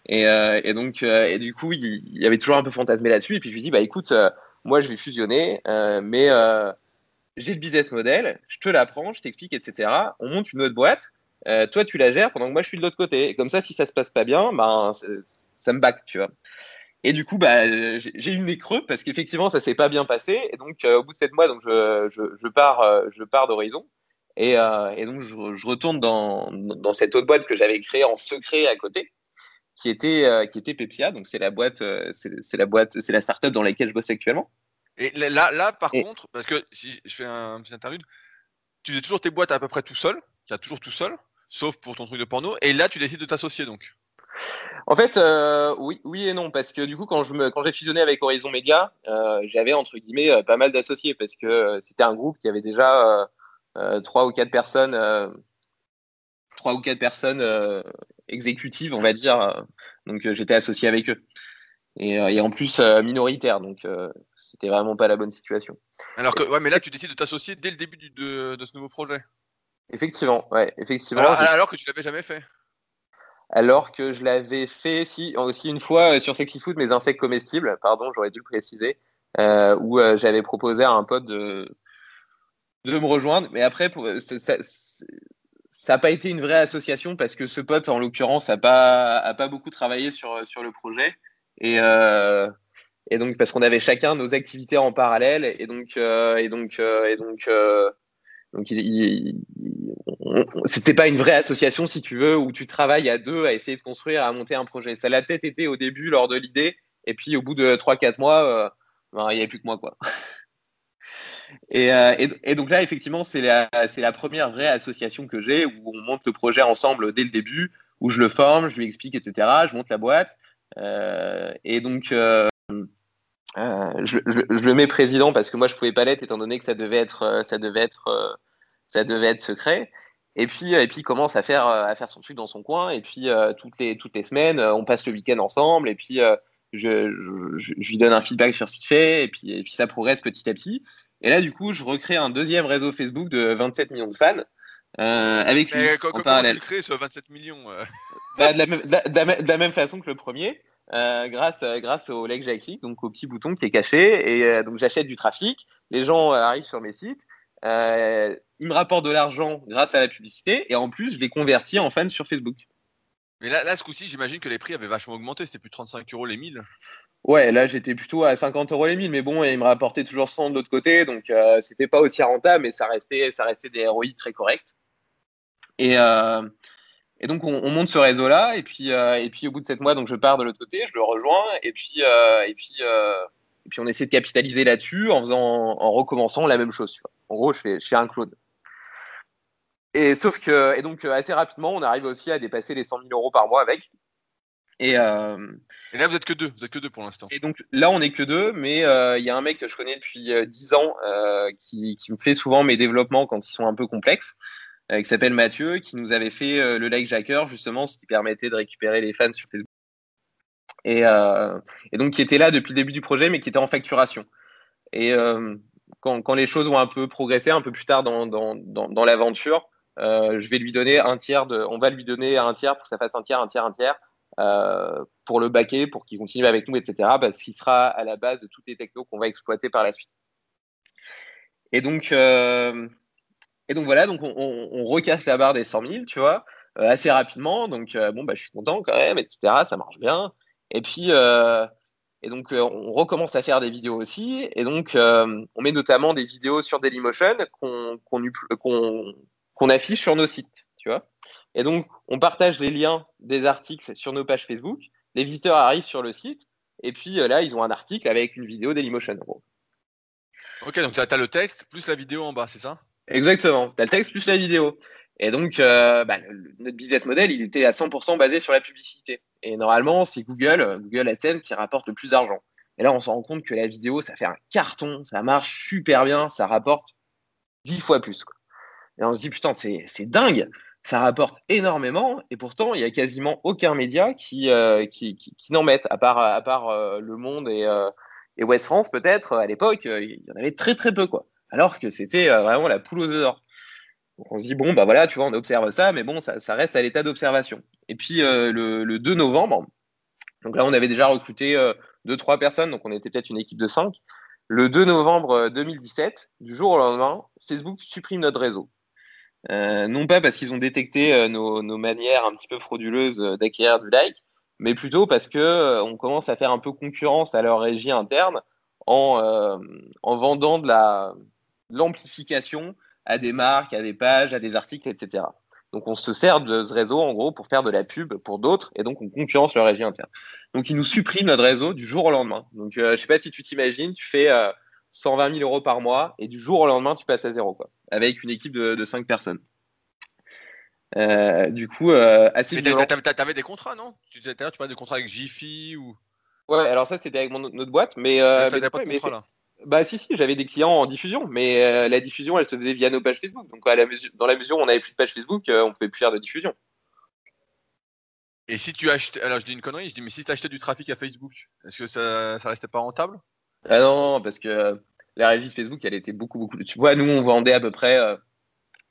Et, euh, et donc, et du coup, il, avait toujours un peu fantasmé là-dessus. Et puis je lui dis, bah écoute, moi je vais fusionner, mais j'ai le business model, je te l'apprends, je t'explique, etc. On monte une autre boîte, euh, toi tu la gères pendant que moi je suis de l'autre côté. Et comme ça, si ça se passe pas bien, ben, ça me back, tu vois. Et du coup, bah, j'ai eu mes creux parce qu'effectivement, ça s'est pas bien passé. Et donc, au bout de sept mois, donc je, je, je pars, je pars d'Horizon. Et, et, donc, je, je retourne dans, dans, cette autre boîte que j'avais créée en secret à côté qui était, euh, qui était Pepsia. Donc, c'est la boîte, euh, c'est la boîte, c'est la startup dans laquelle je bosse actuellement. Et là, là par contre, parce que si je fais un petit interlude, tu fais toujours tes boîtes à peu près tout seul, tu as toujours tout seul, sauf pour ton truc de porno, et là, tu décides de t'associer donc. En fait, euh, oui, oui et non, parce que du coup, quand je me, quand j'ai fusionné avec Horizon Media, j'avais entre guillemets pas mal d'associés parce que c'était un groupe qui avait déjà trois ou quatre personnes trois ou quatre personnes euh, exécutives, on va dire. Donc euh, j'étais associé avec eux. Et, euh, en plus minoritaire, donc c'était vraiment pas la bonne situation. Alors que, ouais, mais là tu décides de t'associer dès le début de, ce nouveau projet. Effectivement, ouais, effectivement. Alors, que tu l'avais jamais fait. Alors que je l'avais fait si, aussi une fois sur Sexy Food, mes insectes comestibles, pardon, j'aurais dû le préciser, où j'avais proposé à un pote de, de me rejoindre. Mais après, pour, ça, n'a pas été une vraie association parce que ce pote, en l'occurrence, n'a pas, a pas beaucoup travaillé sur, sur le projet. Et, euh, et donc, parce qu'on avait chacun nos activités en parallèle. Et donc, euh, et donc, euh, et donc, donc c'était pas une vraie association, si tu veux, où tu travailles à deux à essayer de construire, à monter un projet. Ça l'a peut-être été au début, lors de l'idée. Et puis, au bout de 3-4 mois, ben, il n'y avait plus que moi, quoi. Euh, et, donc là, effectivement, c'est la, première vraie association que j'ai où on monte le projet ensemble dès le début, où je le forme, je lui explique, etc. Je monte la boîte. Euh, et donc, euh, je, le mets président parce que moi, je pouvais pas l'être étant donné que ça devait être, ça devait être, ça devait être secret. Et puis, et puis, il commence à faire, à faire son truc dans son coin. Et puis, toutes, les, toutes les semaines, on passe le week-end ensemble. Et puis, je, je, lui donne un feedback sur ce qu'il fait. Et puis, et puis, ça progresse petit à petit. Et là, du coup, je recrée un deuxième réseau Facebook de 27 millions de fans. Euh, avec lui, en comment parallèle. tu le ce 27 millions euh? Bah, de, la même, de, la même, façon que le premier, euh, grâce, grâce au like j'ai donc au petit bouton qui est caché. Et donc j'achète du trafic, les gens arrivent sur mes sites, ils me rapportent de l'argent grâce à la publicité, et en plus je les convertis en fans sur Facebook. Mais là, là ce coup-ci, j'imagine que les prix avaient vachement augmenté, c'était plus de 35 euros les 1000. Ouais, là j'étais plutôt à 50 euros les 1000, mais bon, il me rapportait toujours 100 de l'autre côté, donc euh, c'était pas aussi rentable, mais ça restait, ça restait des ROI très corrects. Et, euh, et donc on, monte ce réseau-là, et puis, euh, et puis au bout de 7 mois, donc je pars de l'autre côté, je le rejoins, et puis, et puis, et puis on essaie de capitaliser là-dessus en faisant, en recommençant la même chose. En gros, je fais, je fais un clone. Et sauf que, et donc assez rapidement, on arrive aussi à dépasser les 100 000 euros par mois avec. Euh, et, là, vous êtes que deux, vous êtes que deux pour l'instant. Et donc là, on est que deux, mais euh, il y a un mec que je connais depuis euh, dix ans qui, qui, me fait souvent mes développements quand ils sont un peu complexes, qui s'appelle Mathieu, qui nous avait fait le like jacker justement, ce qui permettait de récupérer les fans sur Facebook. Et, et, donc qui était là depuis le début du projet, mais qui était en facturation. Et quand, les choses ont un peu progressé, un peu plus tard dans, l'aventure, je vais lui donner un tiers de, on va lui donner un tiers pour que ça fasse un tiers, un tiers, un tiers euh, pour le baquer, pour qu'il continue avec nous, etc. Parce qu'il sera à la base de toutes les technos qu'on va exploiter par la suite. Et donc, euh, et donc voilà, donc on, recasse la barre des 100 000, tu vois, euh, assez rapidement. Donc bon, bah, je suis content quand même, etc. Ça marche bien. Et puis, et donc on recommence à faire des vidéos aussi. Et donc on met notamment des vidéos sur Dailymotion qu'on qu'on affiche sur nos sites, tu vois. Et donc, on partage les liens des articles sur nos pages Facebook. Les visiteurs arrivent sur le site. Et puis là, ils ont un article avec une vidéo Dailymotion. Ok, donc tu as, le texte plus la vidéo en bas, c'est ça? Exactement. Tu as le texte plus la vidéo. Et donc, bah, notre business model, il était à 100% basé sur la publicité. Et normalement, c'est Google, Google AdSense, qui rapporte le plus d'argent. Et là, on se rend compte que la vidéo, ça fait un carton, ça marche super bien, ça rapporte dix fois plus. Et on se dit, putain, c'est dingue, ça rapporte énormément, et pourtant, il n'y a quasiment aucun média qui, euh, qui, qui, n'en met, à part, à part euh, Le Monde et, euh, et West France, peut-être, à l'époque, il y en avait très très peu, quoi. Alors que c'était vraiment la poule aux œufs d'or. On se dit, bon, bah voilà, tu vois, on observe ça, mais bon, ça, reste à l'état d'observation. Et puis le, le, 2 novembre, donc là, on avait déjà recruté deux, trois personnes, donc on était peut-être une équipe de cinq. Le 2 novembre 2017, du jour au lendemain, Facebook supprime notre réseau. Euh, non pas parce qu'ils ont détecté euh, nos, manières un petit peu frauduleuses euh, d'acquérir du like, mais plutôt parce que on commence à faire un peu concurrence à leur régie interne en vendant de la l'amplification à des marques, à des pages, à des articles, etc. Donc on se sert de ce réseau en gros pour faire de la pub pour d'autres et donc on concurrence leur régie interne. Donc ils nous suppriment notre réseau du jour au lendemain. Donc je sais pas si tu t'imagines, tu fais 120 000 euros par mois et du jour au lendemain, tu passes à zéro, quoi, avec une équipe de, de 5 personnes. Euh, du coup, euh, assez Mais t'avais des contrats, non? Tu, tu parlais de contrats avec Jiffy ou? Ouais, alors ça c'était avec mon, notre boîte, mais. Euh, mais pas de contrat, là. Bah si si, j'avais des clients en diffusion, mais euh, la diffusion elle se faisait via nos pages Facebook. Donc à la mesure, dans la mesure où on n'avait plus de page Facebook, on pouvait plus faire de diffusion. Et si tu achetais, alors je dis une connerie, je dis mais si tu achetais du trafic à Facebook, est-ce que ça, ça restait pas rentable? Ah non, parce que la régie de Facebook, elle était beaucoup, beaucoup. Tu vois, nous, on vendait à peu près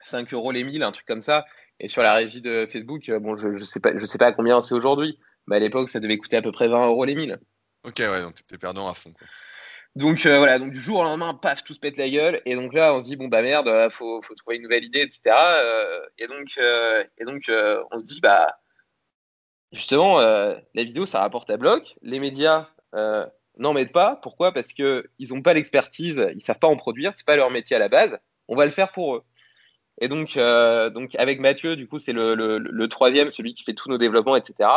5 euh, euros les 1000, un truc comme ça. Et sur la régie de Facebook, euh, bon, je ne sais, pas, je sais pas à combien c'est aujourd'hui, mais à l'époque, ça devait coûter à peu près 20 euros les 1000. Ok, ouais, donc tu étais perdant à fond. Donc euh, voilà, donc du jour au lendemain, paf, tout se pète la gueule. Et donc là, on se dit, bon, bah merde, faut, faut trouver une nouvelle idée, etc. et donc, et donc on se dit, bah, justement, la vidéo, ça rapporte à bloc. Les médias, n'en mettent pas. Pourquoi? Parce qu'ils n'ont pas l'expertise, ils ne savent pas en produire, c'est pas leur métier à la base. On va le faire pour eux. Et donc, euh, donc avec Mathieu, du coup, c'est le, troisième, celui qui fait tous nos développements, etc.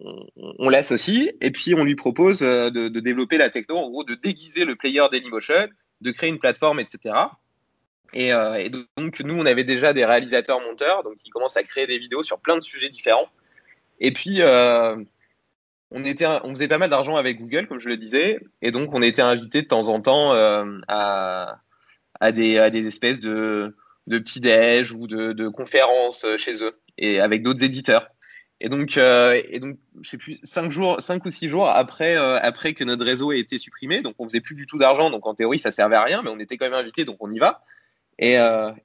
Euh, on, aussi, et puis on lui propose euh, de, développer la techno, en gros, de déguiser le player Dailymotion, de créer une plateforme, etc. Et, et, donc, nous, on avait déjà des réalisateurs monteurs, donc ils commencent à créer des vidéos sur plein de sujets différents. Et puis, on, était, faisait pas mal d'argent avec Google, comme je le disais, et donc on était invité de temps en temps euh, à, des, espèces de, petits déj ou de, conférences chez eux, et avec d'autres éditeurs. Et donc, euh, et sais plus, cinq jours, cinq ou six jours après, euh, après que notre réseau ait été supprimé, donc on faisait plus du tout d'argent, donc en théorie ça servait à rien, mais on était quand même invité, donc on y va. Et,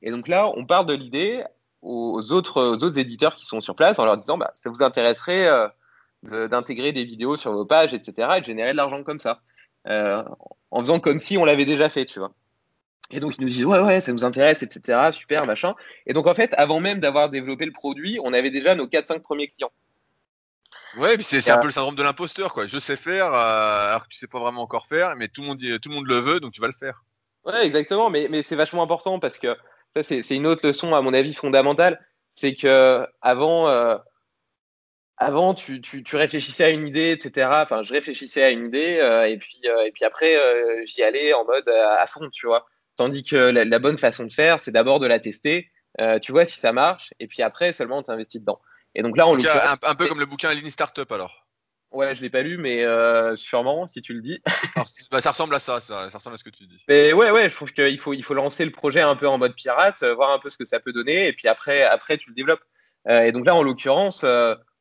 et donc là, on part de l'idée aux autres, aux autres éditeurs qui sont sur place en leur disant, bah, ça vous intéresserait d'intégrer des vidéos sur vos pages, etc., et de générer de l'argent comme ça, euh, en faisant comme si on l'avait déjà fait, tu vois. Et donc ils nous disent ouais ouais ça nous intéresse etc super machin. Et donc en fait avant même d'avoir développé le produit on avait déjà nos 4-5 premiers clients. Ouais puis c'est un peu le syndrome de l'imposteur quoi. Je sais faire euh, alors que tu sais pas vraiment encore faire mais tout le monde tout le monde le veut donc tu vas le faire. Ouais exactement. Mais, mais c'est vachement important parce que ça c'est une autre leçon à mon avis fondamentale. C'est que avant euh, avant, tu, tu, tu, réfléchissais à une idée, etc. Enfin, je réfléchissais à une idée, euh, et, puis, et puis après, j'y allais en mode à fond, tu vois. Tandis que la, bonne façon de faire, c'est d'abord de la tester, tu vois si ça marche, et puis après, seulement, on t'investit dedans. Et donc là, on donc, un, un, peu comme le bouquin Lean Startup, alors Ouais, je l'ai pas lu, mais sûrement, si tu le dis. bah, ça ressemble à ça, ça, ça, ressemble à ce que tu dis. Mais ouais, ouais, je trouve qu'il faut, il faut lancer le projet un peu en mode pirate, voir un peu ce que ça peut donner, et puis après, après tu le développes. et donc là, en l'occurrence,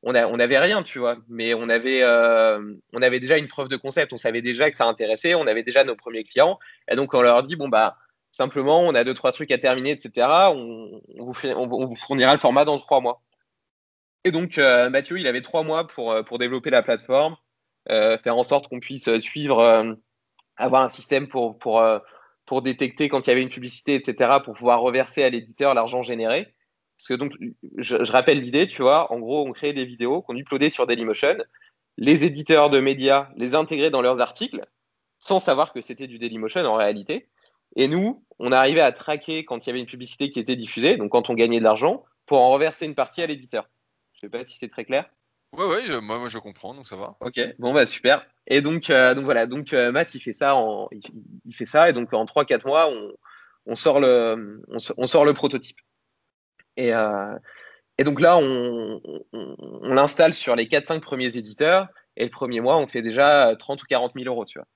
on n'avait rien, tu vois, mais on avait, euh, on avait déjà une preuve de concept, on savait déjà que ça intéressait, on avait déjà nos premiers clients, et donc on leur dit bon bah simplement on a deux trois trucs à terminer, etc. On, vous, fournira le format dans trois mois. Et donc euh, Mathieu, il avait trois mois pour euh, pour développer la plateforme, faire en sorte qu'on puisse suivre, avoir un système pour pour pour détecter quand il y avait une publicité, etc. pour pouvoir reverser à l'éditeur l'argent généré. Parce que donc, je, rappelle l'idée, tu vois, en gros, on créait des vidéos qu'on uploadait sur Dailymotion. Les éditeurs de médias les intégraient dans leurs articles, sans savoir que c'était du Dailymotion en réalité. Et nous, on arrivait à traquer quand il y avait une publicité qui était diffusée, donc quand on gagnait de l'argent, pour en reverser une partie à l'éditeur. Je ne sais pas si c'est très clair. Ouais, ouais, je, moi, je comprends, donc ça va. Ok, bon bah super. Et donc, euh, donc voilà, donc euh, Matt il fait ça, en, il, fait ça, et donc en 3-4 mois, on, on, sort le, on, sort le prototype. Et, euh, et donc là, on, on l'installe sur les 4-5 premiers éditeurs, et le premier mois, on fait déjà 30 ou 40 000 euros, tu vois.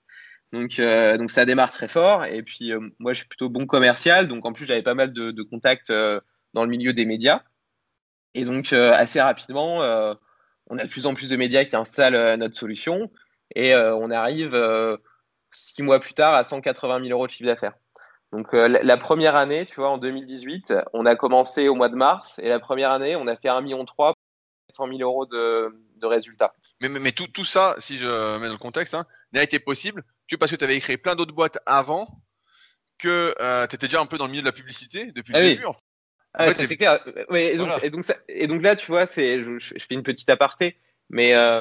Donc, donc ça démarre très fort. Et puis moi, je suis plutôt bon commercial, donc en plus j'avais pas mal de, contacts dans le milieu des médias. Et donc assez rapidement on a de plus en plus de médias qui installent euh, notre solution et euh, on arrive euh, six mois plus tard à 180 000 euros de chiffre d'affaires. Donc la, première année, tu vois, en 2018, on a commencé au mois de mars et la première année, on a fait 1,3 million 400 000 euros de, résultats. Mais, tout, ça, si je mets dans le contexte, hein, n'a été possible que parce que tu avais créé plein d'autres boîtes avant, que tu étais déjà un peu dans le milieu de la publicité depuis le ah début. Ah, c'est clair. et, donc, là, tu vois, c'est, je, fais une petite aparté, mais euh,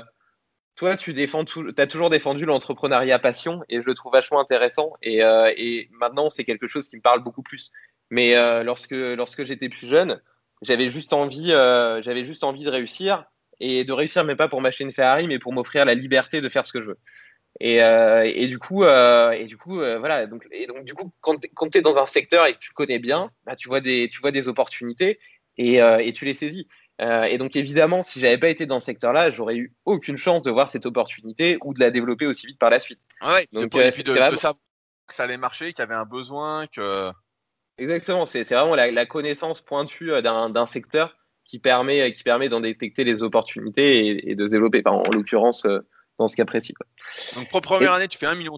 toi, tu défends as toujours défendu l'entrepreneuriat passion et je le trouve vachement intéressant. Et, euh, maintenant, c'est quelque chose qui me parle beaucoup plus. Mais euh, lorsque, lorsque j'étais plus jeune, j'avais juste envie, j'avais juste envie de réussir et de réussir, mais pas pour m'acheter une Ferrari, mais pour m'offrir la liberté de faire ce que je veux. Et, euh, et, du coup, euh, et du coup, euh, voilà. Donc, et donc, du coup, quand, tu es dans un secteur et que tu connais bien, bah, tu vois des, tu vois des opportunités et, et tu les saisis. et donc, évidemment, si j'avais pas été dans ce secteur-là, j'aurais eu aucune chance de voir cette opportunité ou de la développer aussi vite par la suite. Ouais, donc, de, de, de, savoir que ça allait marcher, qu'il y avait un besoin, que. Exactement. C'est vraiment la, la, connaissance pointue d'un secteur qui permet, qui permet d'en détecter les opportunités et, et de développer. en l'occurrence dans ce cas précis. Donc, première année, tu fais 1,3 million.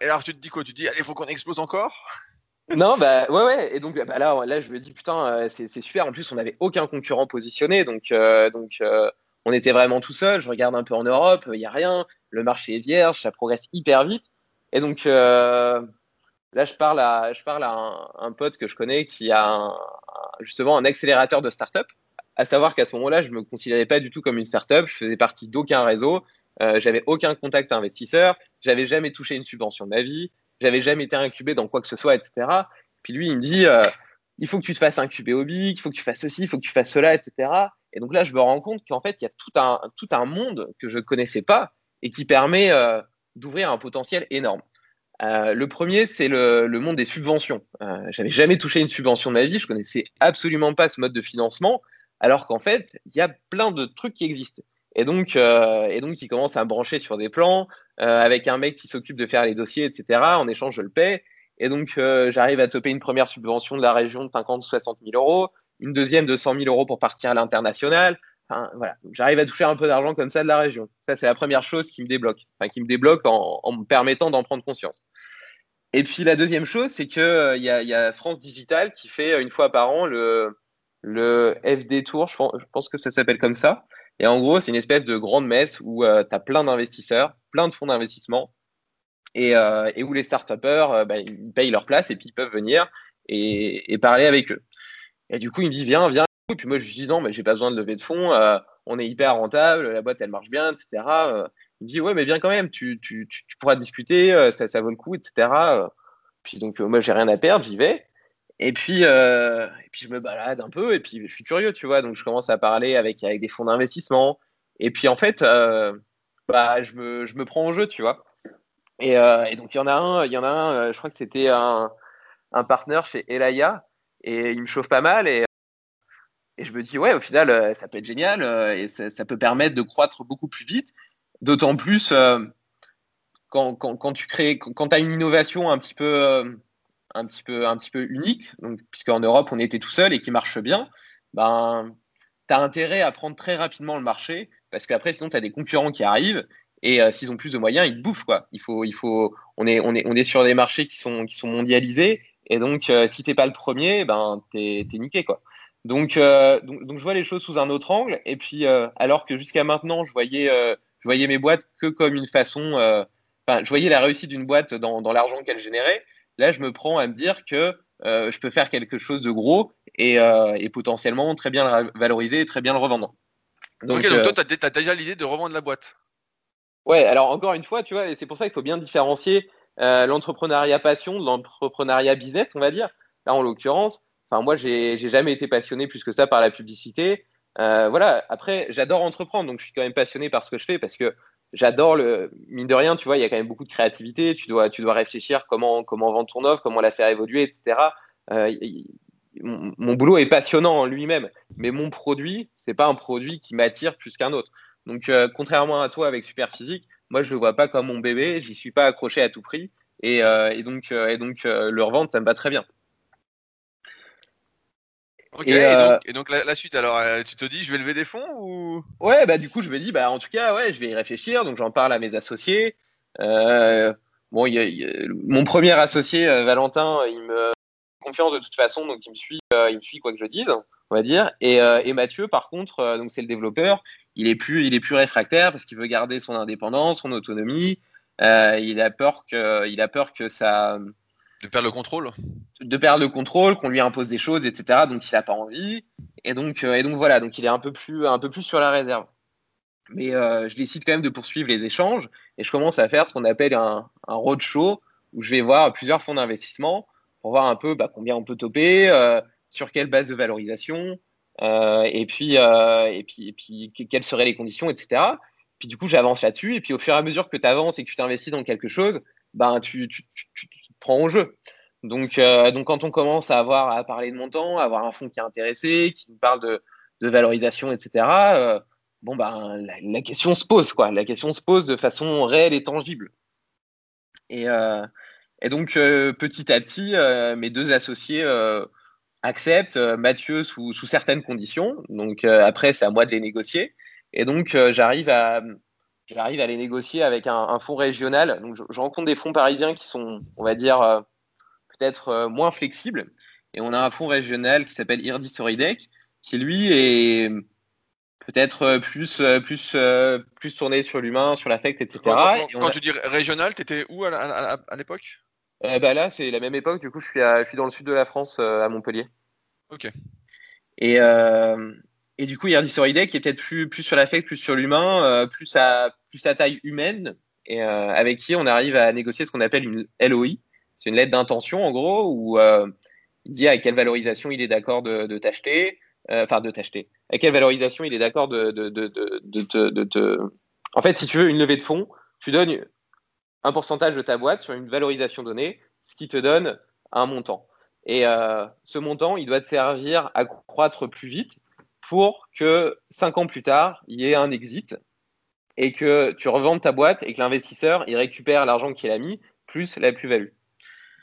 Et alors, tu te dis quoi? Tu te dis, allez, il faut qu'on explose encore? Non, bah ouais, ouais. Et donc, bah, là, là, je me dis, putain, euh, c'est super. En plus, on n'avait aucun concurrent positionné. Donc, euh, donc euh, on était vraiment tout seul. Je regarde un peu en Europe, il n'y a rien. Le marché est vierge, ça progresse hyper vite. Et donc, là, je parle à, je parle à un, pote que je connais qui a justement un accélérateur de start-up. À savoir qu'à ce moment-là, je ne me considérais pas du tout comme une start-up. Je faisais partie d'aucun réseau. Euh, j'avais aucun contact investisseur, j'avais jamais touché une subvention de ma vie, j'avais jamais été incubé dans quoi que ce soit, etc. Puis lui, il me dit, euh, il faut que tu te fasses incuber au BIC, il faut que tu fasses ceci, il faut que tu fasses cela, etc. Et donc là, je me rends compte qu'en fait, il y a tout un, tout un monde que je ne connaissais pas et qui permet euh, d'ouvrir un potentiel énorme. le premier, c'est le, le, monde des subventions. Euh, J'avais jamais touché une subvention de ma vie, je connaissais absolument pas ce mode de financement, alors qu'en fait, il y a plein de trucs qui existent. Et donc, euh, et donc, il commence à me brancher sur des plans euh, avec un mec qui s'occupe de faire les dossiers, etc. En échange, je le paie. Et donc, euh, j'arrive à toper une première subvention de la région de 50 ou 60 000 euros, une deuxième de 100 000 euros pour partir à l'international. Enfin, voilà. J'arrive à toucher un peu d'argent comme ça de la région. Ça, c'est la première chose qui me débloque, enfin, qui me débloque en, me permettant d'en prendre conscience. Et puis, la deuxième chose, c'est qu'il euh, y, a, France Digital qui fait une fois par an le, FD Tour, je pense que ça s'appelle comme ça. Et en gros, c'est une espèce de grande messe où euh, tu as plein d'investisseurs, plein de fonds d'investissement, et, euh, où les start euh, bah, ils payent leur place et puis ils peuvent venir et, parler avec eux. Et du coup, ils me disent Viens, viens. Et puis moi, je lui dis Non, mais j'ai pas besoin de lever de fonds, on est hyper rentable, la boîte, elle marche bien, etc. il me dit Ouais, mais viens quand même, tu, pourras discuter, ça, ça vaut le coup, etc. Puis donc, moi, j'ai rien à perdre, j'y vais. Et puis, euh, et puis, je me balade un peu, et puis je suis curieux, tu vois. Donc, je commence à parler avec, avec des fonds d'investissement. Et puis, en fait, euh, bah, je, me, je me prends au jeu, tu vois. Et, euh, et donc, il y en a un, il y en a un je crois que c'était un, un partenaire chez Elaya, et il me chauffe pas mal. Et, et je me dis, ouais, au final, ça peut être génial, et ça, ça peut permettre de croître beaucoup plus vite. D'autant plus quand, quand, quand, tu crées, quand tu as une innovation un petit peu un petit peu, un petit peu unique, puisqu'en Europe, on était tout seul et qui marche bien, ben, tu as intérêt à prendre très rapidement le marché, parce qu'après, sinon, tu as des concurrents qui arrivent, et euh, s'ils ont plus de moyens, ils te bouffent. Quoi. Il faut, il faut, on, est, on, est, on est sur des marchés qui sont, qui sont mondialisés, et donc, euh, si tu pas le premier, ben, tu es, niqué. Quoi. Donc, euh, donc, donc, je vois les choses sous un autre angle, et puis, alors que jusqu'à maintenant, je voyais, je voyais mes boîtes que comme une façon. Enfin, je voyais la réussite d'une boîte dans, dans l'argent qu'elle générait. Là, je me prends à me dire que euh, je peux faire quelque chose de gros et, euh, potentiellement très bien le valoriser et très bien le revendre. Donc, ok, donc toi, tu as, déjà l'idée de revendre la boîte? Ouais, alors encore une fois, tu vois, c'est pour ça qu'il faut bien différencier l'entrepreneuriat passion, l'entrepreneuriat business, on va dire. Là, en l'occurrence, enfin, moi, j'ai jamais été passionné plus que ça par la publicité. voilà. Après, j'adore entreprendre, donc je suis quand même passionné par ce que je fais parce que j'adore le mine de rien, tu vois, il y a quand même beaucoup de créativité. Tu dois, tu dois réfléchir comment, comment vendre ton offre, comment la faire évoluer, etc. Euh, mon, boulot est passionnant en lui-même, mais mon produit, c'est pas un produit qui m'attire plus qu'un autre. Donc, euh, contrairement à toi avec Superphysique, moi, je le vois pas comme mon bébé. J'y suis pas accroché à tout prix, et, euh, et donc, et donc le revendre, ça me va très bien. Ok, et, donc, la, suite, alors euh, tu te dis je vais lever des fonds ou? Ouais, bah du coup je me dis, bah en tout cas, ouais, je vais y réfléchir, donc j'en parle à mes associés. Euh, bon, mon premier associé, euh, Valentin, il me confiance de toute façon, donc il me suit, il me suit quoi que je dise, on va dire. Et, et Mathieu, par contre, donc c'est le développeur, il est plus, il est plus réfractaire parce qu'il veut garder son indépendance, son autonomie. il a peur que, il a peur que ça de perdre le contrôle De perdre le contrôle, qu'on lui impose des choses, etc. Donc il n'a pas envie. Et donc, euh, et donc voilà, donc il est un peu plus, un peu plus sur la réserve. Mais euh, je décide quand même de poursuivre les échanges et je commence à faire ce qu'on appelle un, roadshow où je vais voir plusieurs fonds d'investissement pour voir un peu bah, combien on peut toper, euh, sur quelle base de valorisation, et, puis, et, puis, et puis quelles seraient les conditions, etc. Puis du coup, j'avance là-dessus et puis au fur et à mesure que tu avances et que tu t'investis dans quelque chose, ben, tu, tu, prend au jeu. Donc, euh, donc quand on commence à avoir à parler de montant, à avoir un fonds qui est intéressé, qui nous parle de, valorisation, etc. Euh, bon ben la, question se pose. La question se pose de façon réelle et tangible. Et, euh, donc petit à petit, mes deux associés acceptent Mathieu sous, sous, certaines conditions. Donc après c'est à moi de les négocier. Et donc j'arrive à j'arrive à les négocier avec un, fonds régional. Donc, je, rencontre des fonds parisiens qui sont, on va dire, euh, peut-être euh, moins flexibles. Et on a un fonds régional qui s'appelle Irdis Oridec, qui lui est peut-être plus, plus, plus tourné sur l'humain, sur l'affect, etc. Quand, tu dis régional, tu étais où à, l'époque? Euh, bah Là, c'est la même époque. Du coup, je suis, je suis dans le sud de la France, à Montpellier. Ok. Et, et du coup, Irdisoridae qui est peut-être plus, plus sur l'affect, plus sur l'humain, euh, plus, à, plus à taille humaine, et euh, avec qui on arrive à négocier ce qu'on appelle une LOI. C'est une lettre d'intention, en gros, où euh, il dit à quelle valorisation il est d'accord de, de t'acheter, enfin de t'acheter, à quelle valorisation il est d'accord de, de, de, te... En fait, si tu veux une levée de fonds, tu donnes un pourcentage de ta boîte sur une valorisation donnée, ce qui te donne un montant. Et ce montant, il doit te servir à croître plus vite pour que cinq ans plus tard, il y ait un exit et que tu revendes ta boîte et que l'investisseur il récupère l'argent qu'il a mis plus la plus-value.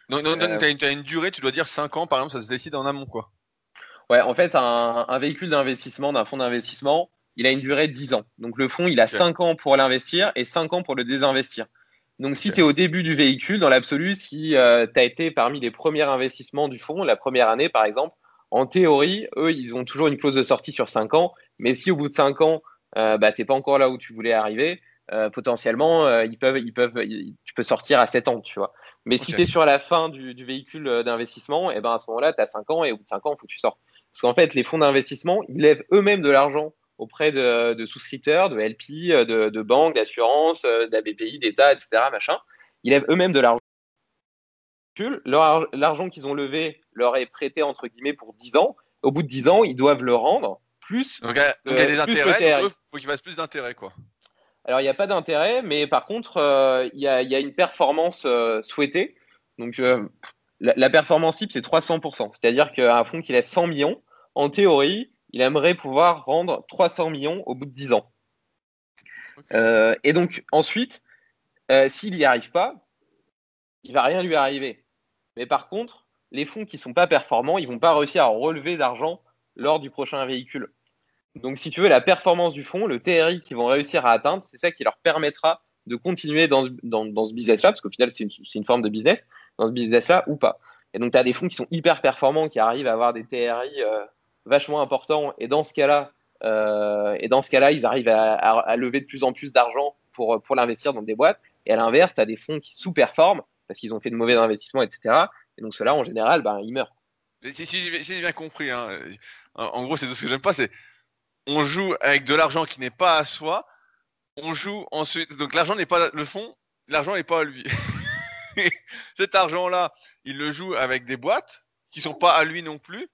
Donc, euh, tu as, une durée, tu dois dire 5 ans, par exemple, ça se décide en amont, quoi. Ouais, en fait, un, véhicule d'investissement, d'un fonds d'investissement, il a une durée de 10 ans. Donc le fonds, il a 5 ans pour l'investir et 5 ans pour le désinvestir. Donc si tu es au début du véhicule, dans l'absolu, si euh, tu as été parmi les premiers investissements du fonds, la première année par exemple, en théorie, eux, ils ont toujours une clause de sortie sur 5 ans. Mais si au bout de 5 ans, euh, bah, tu n'es pas encore là où tu voulais arriver, euh, potentiellement, euh, ils peuvent, ils peuvent, tu peux sortir à 7 ans, tu vois. Mais si tu es sur la fin du, véhicule d'investissement, et eh ben à ce moment-là, tu as 5 ans et au bout de 5 ans, il faut que tu sortes. Parce qu'en fait, les fonds d'investissement, ils lèvent eux-mêmes de l'argent auprès de, souscripteurs, de LP, de, de banques, d'assurances, d'ABPI, d'État, etc. Machin. Ils lèvent eux-mêmes de l'argent l'argent qu'ils ont levé leur est prêté entre guillemets pour 10 ans. Au bout de 10 ans, ils doivent le rendre plus. Donc, il y a des intérêts, il faut qu'ils fassent plus d'intérêt quoi. Alors il n'y a pas d'intérêt, mais par contre, euh, il y, a, une performance euh, souhaitée. Donc euh, la, performance type, c'est 300%. C'est-à-dire qu'un fonds qui lève 100 millions, en théorie, il aimerait pouvoir rendre 300 millions au bout de 10 ans. et donc ensuite, s'il n'y arrive pas, il va rien lui arriver. Mais par contre, les fonds qui ne sont pas performants, ils vont pas réussir à relever d'argent lors du prochain véhicule. Donc, si tu veux, la performance du fonds, le TRI qu'ils vont réussir à atteindre, c'est ça qui leur permettra de continuer dans, ce business-là, parce qu'au final, c'est une, forme de business, dans ce business-là ou pas. Et donc, tu as des fonds qui sont hyper performants, qui arrivent à avoir des TRI euh, vachement importants, et dans ce cas-là, euh, et dans ce cas-là, ils arrivent à, lever de plus en plus d'argent pour, pour l'investir dans des boîtes. Et à l'inverse, tu as des fonds qui sous-performent, parce qu'ils ont fait de mauvais investissements, etc. Et donc ceux-là, en général, ben, ils meurent. Si, j'ai bien compris, hein, en gros, c'est tout ce que j'aime pas, c'est on joue avec de l'argent qui n'est pas à soi, on joue ensuite, donc l'argent n'est pas le fond, l'argent n'est pas à lui. cet argent-là, il le joue avec des boîtes qui sont pas à lui non plus.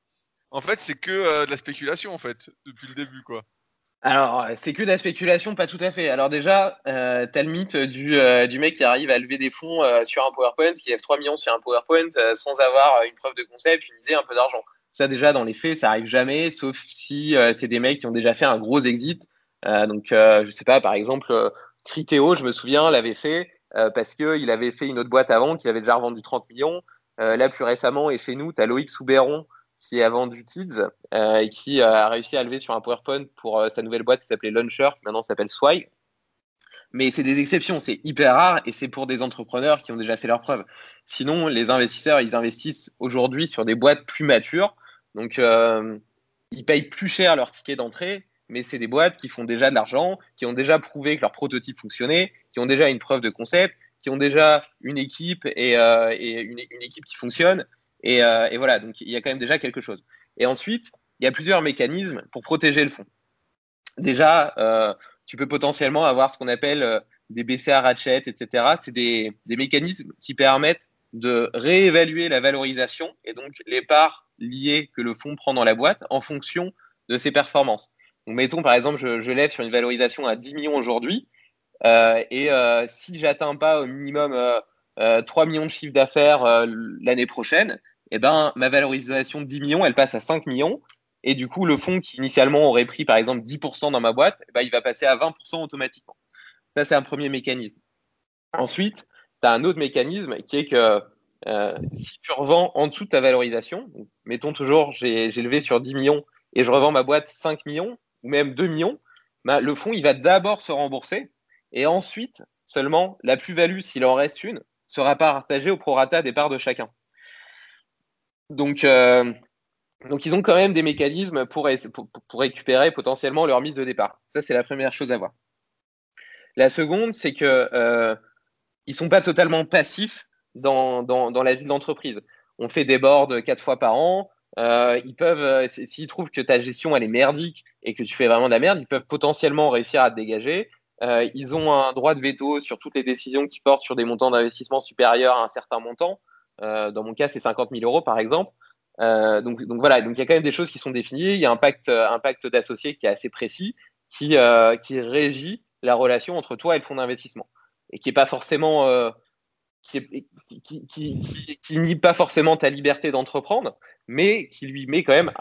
En fait, c'est que euh, de la spéculation, en fait, depuis le début, quoi. Alors, c'est que de la spéculation, pas tout à fait. Alors déjà, euh, tu as le mythe du, euh, mec qui arrive à lever des fonds euh, sur un PowerPoint, qui lève 3 millions sur un PowerPoint sans avoir une preuve de concept, une idée, un peu d'argent. Ça déjà, dans les faits, ça arrive jamais, sauf si c'est des mecs qui ont déjà fait un gros exit. donc, je sais pas, par exemple, Criteo, je me souviens, l'avait fait parce qu'il avait fait une autre boîte avant, qui avait déjà revendu 30 millions. là, plus récemment, et chez nous, tu as Loïc Souberon, qui a vendu Kids euh, et qui euh, a réussi à lever sur un PowerPoint pour euh, sa nouvelle boîte qui s'appelait Launcher, maintenant s'appelle Swag. Mais c'est des exceptions, c'est hyper rare et c'est pour des entrepreneurs qui ont déjà fait leurs preuves. Sinon, les investisseurs, ils investissent aujourd'hui sur des boîtes plus matures. Donc, ils payent plus cher leur ticket d'entrée, mais c'est des boîtes qui font déjà de l'argent, qui ont déjà prouvé que leur prototype fonctionnait, qui ont déjà une preuve de concept, qui ont déjà une équipe et, une, équipe qui fonctionne euh, et, voilà, donc il y a quand même déjà quelque chose. Et ensuite, il y a plusieurs mécanismes pour protéger le fonds. Déjà, euh, tu peux potentiellement avoir ce qu'on appelle euh, des BCA ratchet, etc. C'est des, mécanismes qui permettent de réévaluer la valorisation et donc les parts liées que le fonds prend dans la boîte en fonction de ses performances. Donc, mettons par exemple, je, lève sur une valorisation à 10 millions aujourd'hui, et si j'atteins pas au minimum 3 millions de chiffre d'affaires l'année prochaine, eh ben, ma valorisation de 10 millions, elle passe à 5 millions. Et du coup, le fonds qui initialement aurait pris par exemple 10% dans ma boîte, eh ben, il va passer à 20% automatiquement. Ça, c'est un premier mécanisme. Ensuite, tu as un autre mécanisme qui est que euh, si tu revends en dessous de ta valorisation, mettons toujours j'ai levé sur 10 millions et je revends ma boîte 5 millions ou même 2 millions, bah, le fonds il va d'abord se rembourser et ensuite seulement la plus-value, s'il en reste une, sera partagée au prorata des parts de chacun. Donc, euh, donc, ils ont quand même des mécanismes pour, récupérer potentiellement leur mise de départ. Ça, c'est la première chose à voir. La seconde, c'est qu'ils euh, ne sont pas totalement passifs dans, la vie de l'entreprise. On fait des boards quatre fois par an. Euh, peuvent, s'ils trouvent que ta gestion elle est merdique et que tu fais vraiment de la merde, ils peuvent potentiellement réussir à te dégager. ils ont un droit de veto sur toutes les décisions qui portent sur des montants d'investissement supérieurs à un certain montant. Euh, dans mon cas, c'est 50 000 euros, par exemple. Euh, donc, donc, voilà, donc il y a quand même des choses qui sont définies. Il y a un pacte, un pacte d'associés qui est assez précis, qui, euh, qui régit la relation entre toi et le fonds d'investissement, et qui est pas forcément, qui, qui, qui, qui, nie pas forcément ta liberté d'entreprendre, mais qui lui met quand même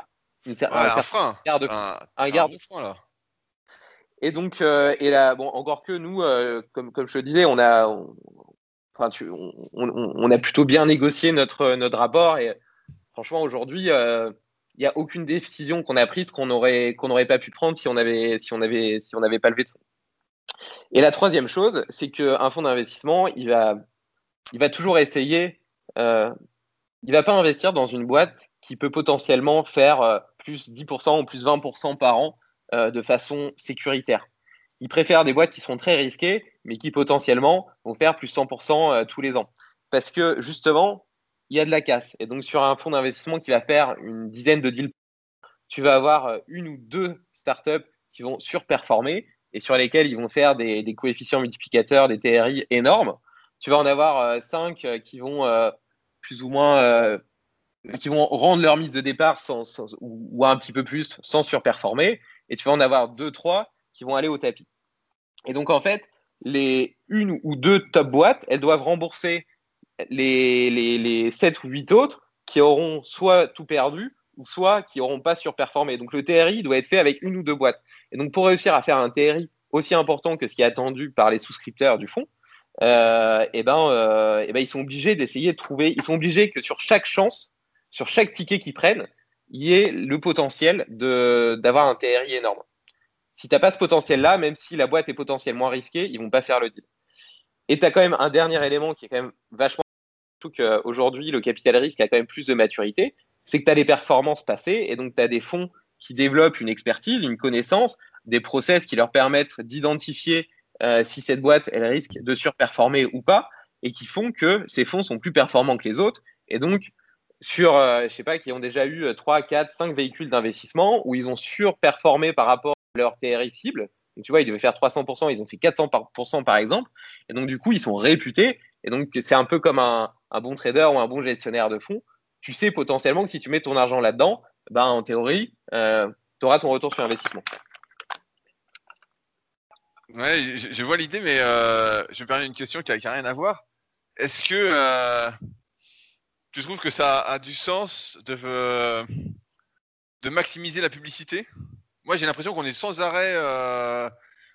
une, un, frein, garde, un, garde, frein là. Et donc, et là, bon, encore que nous, comme, comme je le disais, on a, on, a plutôt bien négocié notre, notre rapport et franchement, aujourd'hui, euh, il n'y a aucune décision qu'on a prise qu'on n'aurait qu'on pas pu prendre si on avait si on si on n'avait pas levé de. Et la troisième chose, c'est qu'un fonds d'investissement, il va va toujours essayer, euh, il va pas investir dans une boîte qui peut potentiellement faire euh, plus 10% ou plus 20% par an de façon sécuritaire ils préfèrent des boîtes qui sont très risquées, mais qui potentiellement vont faire plus 100% euh, tous les ans. Parce que justement, il y a de la casse. Et donc, sur un fonds d'investissement qui va faire une dizaine de deals, tu vas avoir euh, une ou deux startups qui vont surperformer et sur lesquelles ils vont faire des, coefficients multiplicateurs, des TRI énormes. Tu vas en avoir euh, cinq qui vont plus ou moins qui vont rendre leur mise de départ sans, ou, un petit peu plus sans surperformer. Et tu vas en avoir deux, trois qui vont aller au tapis. Et donc, en fait, les une ou deux top boîtes, elles doivent rembourser les, les, les 7 ou 8 autres qui auront soit tout perdu ou soit qui n'auront pas surperformé. Donc, le TRI doit être fait avec une ou deux boîtes. Et donc, pour réussir à faire un TRI aussi important que ce qui est attendu par les souscripteurs du fonds, euh, et eh ben, euh, eh ben, ils sont obligés d'essayer de trouver, ils sont obligés que sur chaque chance, sur chaque ticket qu'ils prennent, il y ait le potentiel d'avoir un TRI énorme. Si tu n'as pas ce potentiel-là, même si la boîte est potentiellement risquée, ils vont pas faire le deal. Et tu as quand même un dernier élément qui est quand même vachement. Surtout qu'aujourd'hui, le capital risque a quand même plus de maturité. C'est que tu as les performances passées et donc tu as des fonds qui développent une expertise, une connaissance, des process qui leur permettent d'identifier euh, si cette boîte elle risque de surperformer ou pas et qui font que ces fonds sont plus performants que les autres. Et donc, sur, euh, je sais pas, qui ont déjà eu 3, 4, 5 véhicules d'investissement où ils ont surperformé par rapport leur TRI cible. Donc, tu vois, ils devaient faire 300%, ils ont fait 400% par exemple. Et donc, du coup, ils sont réputés Et donc, c'est un peu comme un, bon trader ou un bon gestionnaire de fonds. Tu sais potentiellement que si tu mets ton argent là-dedans, ben, en théorie, euh, tu auras ton retour sur investissement. Ouais, je, vois l'idée, mais euh, je me permets une question qui n'a rien à voir. Est-ce que euh, tu trouves que ça a du sens de, de maximiser la publicité? Moi, j'ai l'impression qu'on est sans arrêt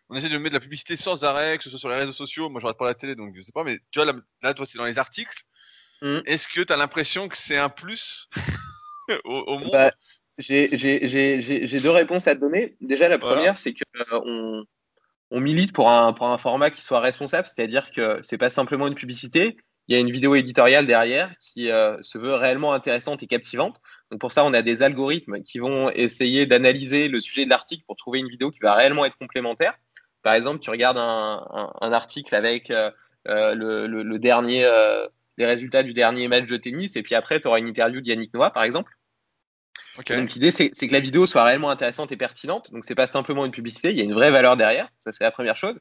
on essaie de mettre de la publicité sans arrêt, que ce soit sur les réseaux sociaux. Moi, je regarde pas la télé, donc je sais pas. Mais tu vois, là, toi, c'est dans les articles. Mm. Est-ce que tu as l'impression que c'est un plus au, monde? Bah, J'ai deux réponses à te donner. Déjà, la première, c'est qu'on euh, on milite pour un, pour un format qui soit responsable, c'est-à-dire que c'est pas simplement une publicité, il y a une vidéo éditoriale derrière qui euh, se veut réellement intéressante et captivante. Donc pour ça, on a des algorithmes qui vont essayer d'analyser le sujet de l'article pour trouver une vidéo qui va réellement être complémentaire. Par exemple, tu regardes un, article avec euh, euh, le, dernier, euh, les résultats du dernier match de tennis, et puis après, tu auras une interview d'Yannick Noah, par exemple. Donc l'idée, c'est que la vidéo soit réellement intéressante et pertinente. Donc c'est pas simplement une publicité, il y a une vraie valeur derrière. Ça, c'est la première chose.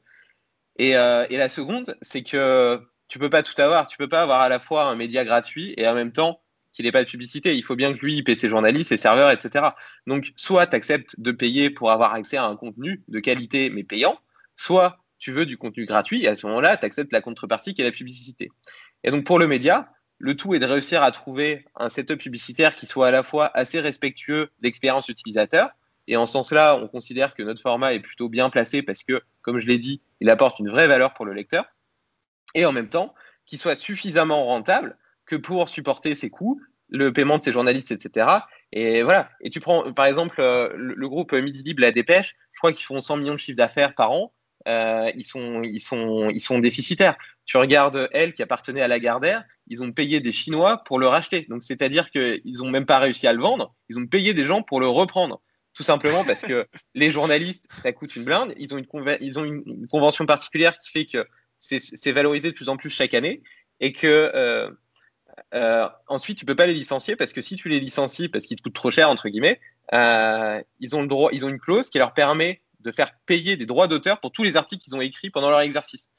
Et, la seconde, c'est que tu peux pas tout avoir. Tu peux pas avoir à la fois un média gratuit et en même temps qu'il n'ait pas de publicité. Il faut bien que lui, il paie ses journalistes, ses serveurs, etc. Donc, soit tu acceptes de payer pour avoir accès à un contenu de qualité mais payant, soit tu veux du contenu gratuit, et à ce moment-là, tu acceptes la contrepartie qui est la publicité. Et donc pour le média, le tout est de réussir à trouver un setup publicitaire qui soit à la fois assez respectueux d'expérience utilisateur, et en ce sens-là, on considère que notre format est plutôt bien placé parce que, comme je l'ai dit, il apporte une vraie valeur pour le lecteur, et en même temps, qu'il soit suffisamment rentable que pour supporter ses coûts, le paiement de ses journalistes, etc. Et voilà. Et tu prends, par exemple, euh, le, groupe Midi Libre, La Dépêche, je crois qu'ils font 100 millions de chiffres d'affaires par an. Euh, ils, sont, ils, sont, ils sont déficitaires. Tu regardes elle qui appartenait à Lagardère, ils ont payé des Chinois pour le racheter. Donc c'est-à-dire qu'ils n'ont même pas réussi à le vendre, ils ont payé des gens pour le reprendre. Tout simplement parce que les journalistes, ça coûte une blinde. Ils ont une, ils ont une, convention particulière qui fait que c'est valorisé de plus en plus chaque année et que euh, euh, ensuite tu peux pas les licencier parce que si tu les licencies parce qu'ils te coûtent trop cher entre guillemets, ils ont le droit, ils ont une clause qui leur permet de faire payer des droits d'auteur pour tous les articles qu'ils ont écrits pendant leur exercice.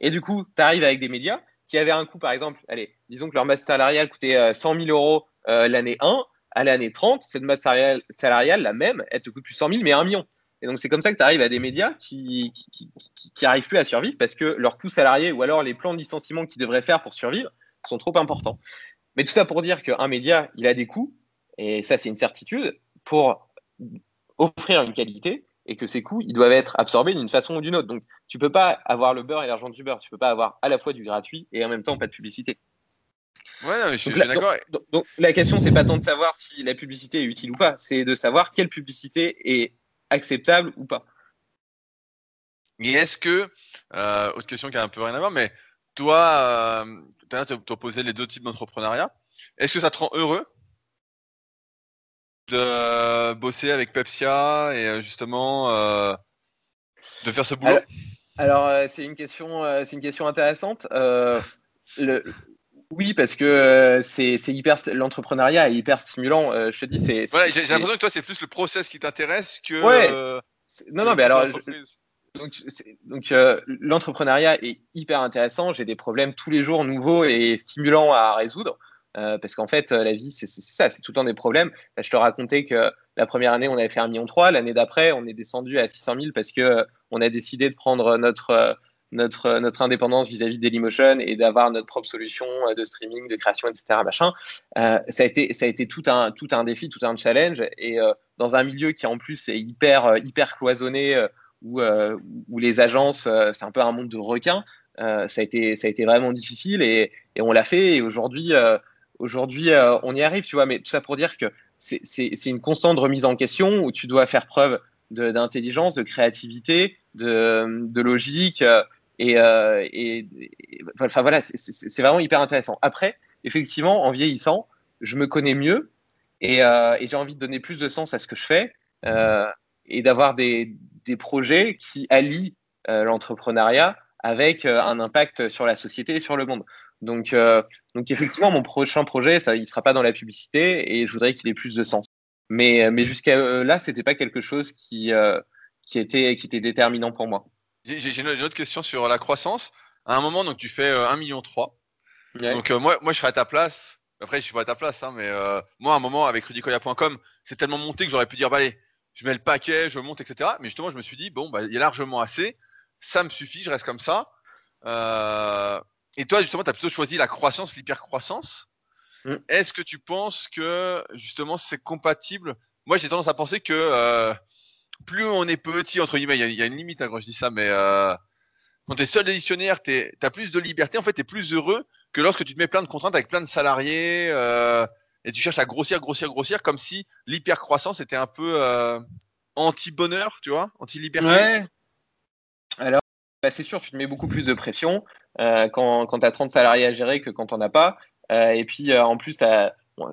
Et du coup, tu arrives avec des médias qui avaient un coût, par exemple, allez, disons que leur masse salariale coûtait 100 euh, 000 euros euh, l'année 1, à l'année 30, cette masse salariale, la même, elle te coûte plus 100 000, mais 1 million. Et donc, c'est comme ça que tu arrives à des médias qui qui, arrivent plus à survivre parce que leurs coûts salariés ou alors les plans de licenciement qu'ils devraient faire pour survivre sont trop importants. Mais tout ça pour dire qu'un média, il a des coûts, et ça, c'est une certitude, pour offrir une qualité et que ces coûts, ils doivent être absorbés d'une façon ou d'une autre. Donc, tu peux pas avoir le beurre et l'argent du beurre. Tu peux pas avoir à la fois du gratuit et en même temps pas de publicité. Ouais, je suis d'accord. Donc, la question, c'est pas tant de savoir si la publicité est utile ou pas, c'est de savoir quelle publicité est acceptable ou pas. Et est-ce que, euh, autre question qui a un peu rien à voir, mais toi, euh, tu as posé les deux types d'entrepreneuriat. Est-ce que ça te rend heureux de bosser avec Pepsia et euh, justement euh, de faire ce boulot? Alors, euh, c'est une question, c'est une question intéressante. Le, oui, parce que c'est hyper l'entrepreneuriat est hyper stimulant. je te dis, c'est. Voilà, j'ai l'impression que toi, c'est plus le process qui t'intéresse que. Ouais. non, non, mais alors. donc, donc l'entrepreneuriat est hyper intéressant. J'ai des problèmes tous les jours nouveaux et stimulants à résoudre. Euh, parce qu'en fait, euh, la vie, c'est ça, c'est tout le temps des problèmes. je te racontais que la première année, on avait fait 1,3 million. L'année d'après, on est descendu à 600 000 parce que euh, on a décidé de prendre notre, notre, notre indépendance vis-à-vis de Dailymotion et d'avoir notre propre solution de streaming, de création, etc. Machin. ça, a été, ça a été tout un, tout un défi, tout un challenge. Et dans un milieu qui, en plus, est hyper, hyper cloisonné, où, où les agences, c'est un peu un monde de requins, ça, a été, ça a été vraiment difficile et, on l'a fait. Et aujourd'hui, Aujourd'hui, euh, on y arrive, tu vois, mais tout ça pour dire que c'est une constante remise en question où tu dois faire preuve d'intelligence, de, créativité, de, logique. Euh, euh, et, enfin voilà, c'est vraiment hyper intéressant. Après, effectivement, en vieillissant, je me connais mieux et, j'ai envie de donner plus de sens à ce que je fais et d'avoir des, projets qui allient l'entrepreneuriat avec un impact sur la société et sur le monde. Donc, euh, donc effectivement, mon prochain projet, ça, il ne sera pas dans la publicité et je voudrais qu'il ait plus de sens. Mais, mais jusqu'à euh, là, ce n'était pas quelque chose qui, euh, qui, était, qui était déterminant pour moi. J'ai une autre question sur la croissance. À un moment, donc tu fais 1,3 million. Donc moi, moi, je serais à ta place. Après, je suis pas à ta place, hein, mais moi, à un moment, avec rudicoya.com, c'est tellement monté que j'aurais pu dire, bah, allez, je mets le paquet, je monte, etc. Mais justement, je me suis dit, bon, bah, il y a largement assez, ça me suffit, je reste comme ça. Euh, et toi, justement, tu as plutôt choisi la croissance, l'hypercroissance. Mm. Est-ce que tu penses que, justement, c'est compatible? Moi, j'ai tendance à penser que euh, plus on est petit, entre guillemets, il y, a une limite hein, quand je dis ça, mais euh, quand tu es seul éditionnaire, tu as plus de liberté, en fait, tu es plus heureux que lorsque tu te mets plein de contraintes avec plein de salariés et tu cherches à grossir, grossir, grossir, comme si l'hypercroissance était un peu anti-bonheur, tu vois, anti-liberté. Ouais. Alors, bah, c'est sûr, tu te mets beaucoup plus de pression euh, quand, quand tu as 30 salariés à gérer que quand on n'en as pas. Euh, et puis, euh, en plus,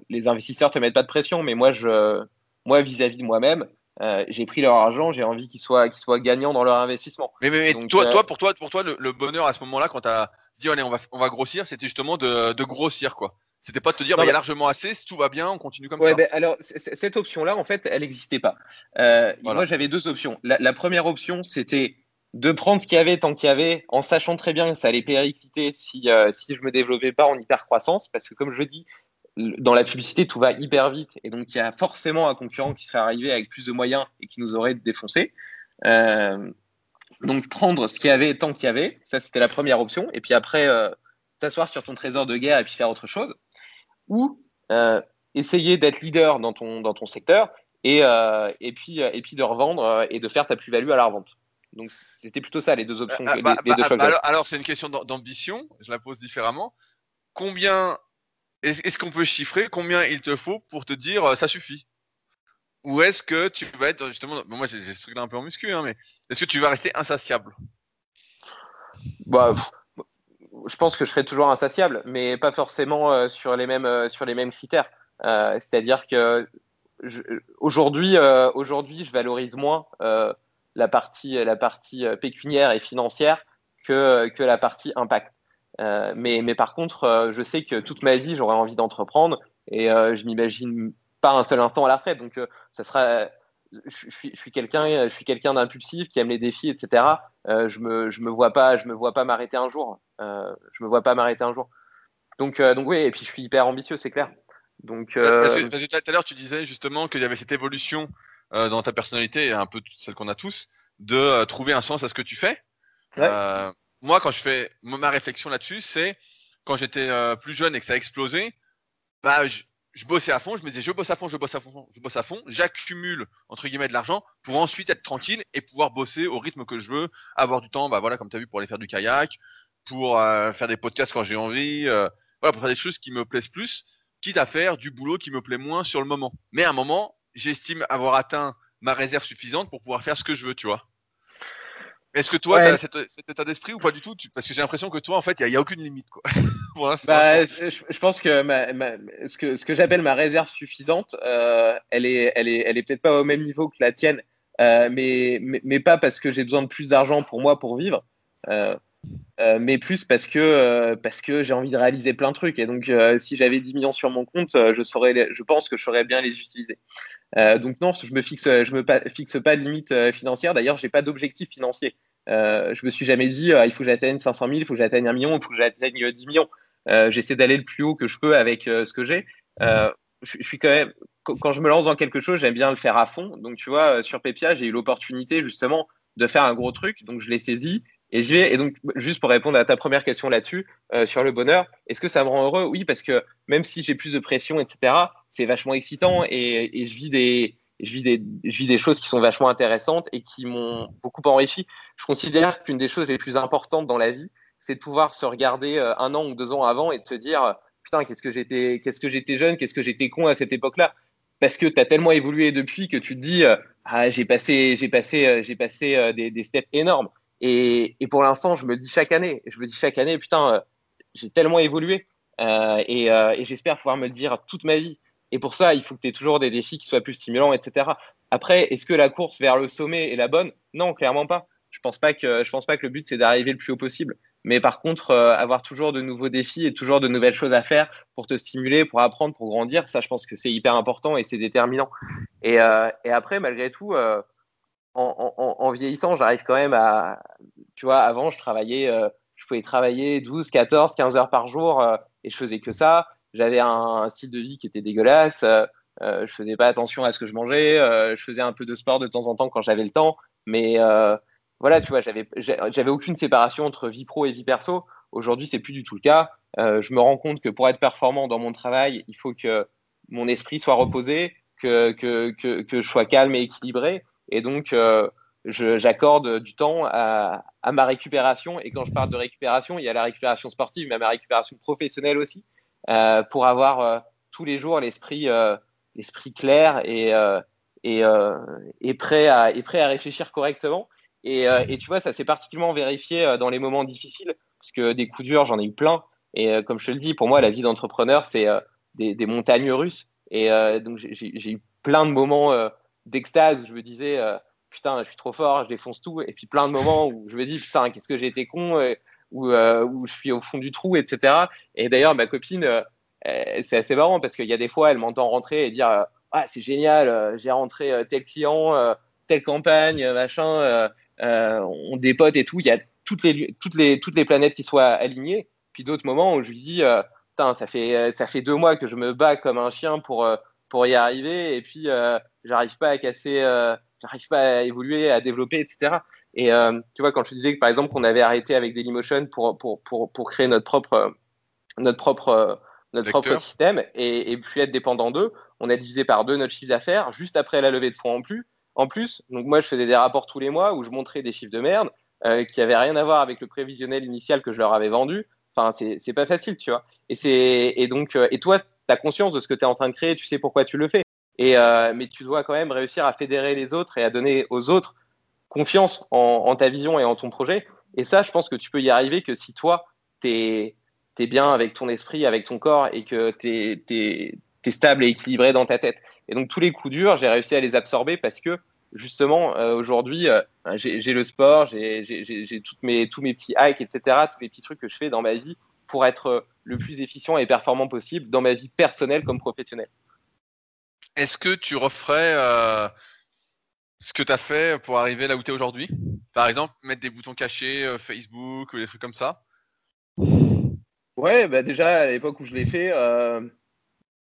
les investisseurs ne te mettent pas de pression, mais moi, je, moi vis-à-vis de moi-même, j'ai pris leur argent, j'ai envie qu'ils soient, qu'ils soient gagnants dans leur investissement. Mais, mais, toi, toi, pour toi, pour toi, le, bonheur à ce moment-là, quand tu as dit allez, on va, on va grossir, c'était justement de, de, grossir, quoi. C'était pas de te dire, bah, il y a largement assez, si tout va bien, on continue comme ça. Ben, alors, cette option-là, en fait, elle n'existait pas. Moi, j'avais deux options. La, première option, c'était de prendre ce qu'il y avait tant qu'il y avait, en sachant très bien que ça allait péricliter si, euh, si je me développais pas en hyper-croissance, parce que comme je dis, dans la publicité, tout va hyper vite, et donc il y a forcément un concurrent qui serait arrivé avec plus de moyens et qui nous aurait défoncé. Euh, donc prendre ce qu'il y avait tant qu'il y avait, ça c'était la première option, et puis après euh, t'asseoir sur ton trésor de guerre et puis faire autre chose, ou essayer d'être leader dans ton, dans ton secteur et, et, puis, et puis de revendre et de faire ta plus-value à la revente. Donc c'était plutôt ça les deux options. Ah, bah, bah, alors, alors c'est une question d'ambition, je la pose différemment. Combien est-ce qu'on peut chiffrer combien il te faut pour te dire euh, ça suffit? Ou est-ce que tu vas être justement, moi j'ai ce truc là un peu en muscu, hein, mais est-ce que tu vas rester insatiable? Bah, je pense que je serai toujours insatiable, mais pas forcément euh, sur les mêmes euh, sur les mêmes critères. C'est-à-dire que aujourd'hui je valorise moins la partie, pécuniaire et financière que la partie impact. Euh, mais, mais par contre, euh, je sais que toute ma vie, j'aurais envie d'entreprendre et je m'imagine pas un seul instant à la retraite. Donc, ça sera. Je, suis, je suis quelqu'un, je suis quelqu'un d'impulsif qui aime les défis, etc. je me, je me vois pas, je me vois pas m'arrêter un jour. je me vois pas m'arrêter un jour. Donc, donc oui, et puis je suis hyper ambitieux, c'est clair. Donc, parce que, tout à l'heure, tu disais justement qu'il y avait cette évolution euh, dans ta personnalité, un peu celle qu'on a tous, de euh, trouver un sens à ce que tu fais. Euh, moi, quand je fais ma réflexion là-dessus, c'est quand j'étais plus jeune et que ça a explosé, bah, je, bossais à fond, je me disais je bosse à fond, je bosse à fond, je bosse à fond, j'accumule entre guillemets de l'argent pour ensuite être tranquille et pouvoir bosser au rythme que je veux, avoir du temps, bah voilà, comme tu as vu, pour aller faire du kayak, pour faire des podcasts quand j'ai envie, voilà, pour faire des choses qui me plaisent plus, quitte à faire du boulot qui me plaît moins sur le moment. Mais à un moment, j'estime avoir atteint ma réserve suffisante pour pouvoir faire ce que je veux, tu vois. Est-ce que toi, tu as cet, état d'esprit ou pas du tout? Parce que j'ai l'impression que toi, en fait, il n'y a, aucune limite. Quoi. bah, je, pense que, ce que, ce que j'appelle ma réserve suffisante, euh, elle est, elle est, elle est peut-être pas au même niveau que la tienne, euh, mais, mais, pas parce que j'ai besoin de plus d'argent pour moi pour vivre. Euh, mais plus parce que, parce que j'ai envie de réaliser plein de trucs. Et donc, si j'avais 10 millions sur mon compte, je, saurais, je pense que je saurais bien les utiliser. Euh, donc non, je me fixe, me fixe pas de limite euh, financière. D'ailleurs, j'ai pas d'objectif financier. Euh, je me suis jamais dit, il faut que j'atteigne 500 000, il faut que j'atteigne un million, il faut que j'atteigne 10 millions. J'essaie d'aller le plus haut que je peux avec ce que j'ai. Je, suis quand même, quand je me lance dans quelque chose, j'aime bien le faire à fond. Donc tu vois, sur Pepia, j'ai eu l'opportunité justement de faire un gros truc, donc je l'ai saisi. Et, et donc, juste pour répondre à ta première question là-dessus, sur le bonheur, est-ce que ça me rend heureux? Oui, parce que même si j'ai plus de pression, etc., c'est vachement excitant et, je vis des choses qui sont vachement intéressantes et qui m'ont beaucoup enrichi. Je considère qu'une des choses les plus importantes dans la vie, c'est de pouvoir se regarder euh, un an ou deux ans avant et de se dire putain, qu'est-ce que j'étais qu'est-ce que j'étais jeune, qu'est-ce que j'étais con à cette époque-là? Parce que tu as tellement évolué depuis que tu te dis euh, ah, j'ai passé j'ai passé euh, j'ai passé des, steps énormes. Et, et pour l'instant, je me dis chaque année, je me dis chaque année putain, j'ai tellement évolué et, et j'espère pouvoir me le dire toute ma vie et pour ça, il faut que tu aies toujours des défis qui soient plus stimulants, etc. Après, est-ce que la course vers le sommet est la bonne? Non, clairement pas. Je pense pas que je pense pas que le but c'est d'arriver le plus haut possible. Mais par contre, euh, avoir toujours de nouveaux défis et toujours de nouvelles choses à faire pour te stimuler, pour apprendre, pour grandir, ça, je pense que c'est hyper important et c'est déterminant. Et, euh, et, après, malgré tout, euh, en, en, vieillissant, j'arrive quand même à, tu vois, avant, je travaillais je pouvais travailler 12, 14, 15 heures par jour et je faisais que ça. J'avais un, style de vie qui était dégueulasse. je faisais pas attention à ce que je mangeais. je faisais un peu de sport de temps en temps quand j'avais le temps. Mais voilà, tu vois, j'avais, j'avais aucune séparation entre vie pro et vie perso. Aujourd'hui, c'est plus du tout le cas. je me rends compte que pour être performant dans mon travail, il faut que mon esprit soit reposé, que, que, que, que je sois calme et équilibré. Et donc, j'accorde du temps à, ma récupération. Et quand je parle de récupération, il y a la récupération sportive, mais ma récupération professionnelle aussi, euh, pour avoir euh, tous les jours l'esprit euh, clair et, prêt à, réfléchir correctement. Et, tu vois, ça s'est particulièrement vérifié dans les moments difficiles, parce que des coups durs, j'en ai eu plein. Et comme je te le dis, pour moi, la vie d'entrepreneur, c'est des, montagnes russes. Et donc, j'ai eu plein de moments d'extase où je me disais putain, je suis trop fort, je défonce tout. Et puis plein de moments où je me dis, putain, qu'est-ce que j'ai été con, euh, ou euh, où, je suis au fond du trou, etc. Et d'ailleurs, ma copine, euh, c'est assez marrant parce qu'il y a des fois, elle m'entend rentrer et dire, ah, c'est génial, j'ai rentré tel client, telle campagne, machin, on dépote et tout. Il y a toutes les, toutes les, toutes les planètes qui soient alignées. Puis d'autres moments où je lui dis, ça fait, ça fait deux mois que je me bats comme un chien pour, pour y arriver et puis j'arrive pas à casser j'arrive pas à évoluer, à développer, etc. Et euh, tu vois, quand je te disais que par exemple qu'on avait arrêté avec Dailymotion pour, pour, pour, pour créer notre propre, notre propre, notre propre système et, et puis être dépendant d'eux, on a divisé par deux notre chiffre d'affaires juste après la levée de fonds en plus. En plus, donc moi je faisais des rapports tous les mois où je montrais des chiffres de merde euh, qui avaient rien à voir avec le prévisionnel initial que je leur avais vendu. Enfin, c'est pas facile, tu vois. Et et donc euh, et toi, tu as conscience de ce que tu es en train de créer, tu sais pourquoi tu le fais. Et, euh, mais tu dois quand même réussir à fédérer les autres et à donner aux autres confiance en, ta vision et en ton projet. Et ça, je pense que tu peux y arriver que si toi, tu es, bien avec ton esprit, avec ton corps et que tu es, stable et équilibré dans ta tête. Et donc, tous les coups durs, j'ai réussi à les absorber parce que justement, euh, aujourd'hui, euh, j'ai le sport, j'ai mes, tous mes petits hacks, etc., tous les petits trucs que je fais dans ma vie pour être le plus efficient et performant possible dans ma vie personnelle comme professionnelle. Est-ce que tu referais euh, ce que tu as fait pour arriver là où tu es aujourd'hui Par exemple, mettre des boutons cachés euh, Facebook ou des trucs comme ça Ouais, bah déjà à l'époque où je l'ai fait, euh,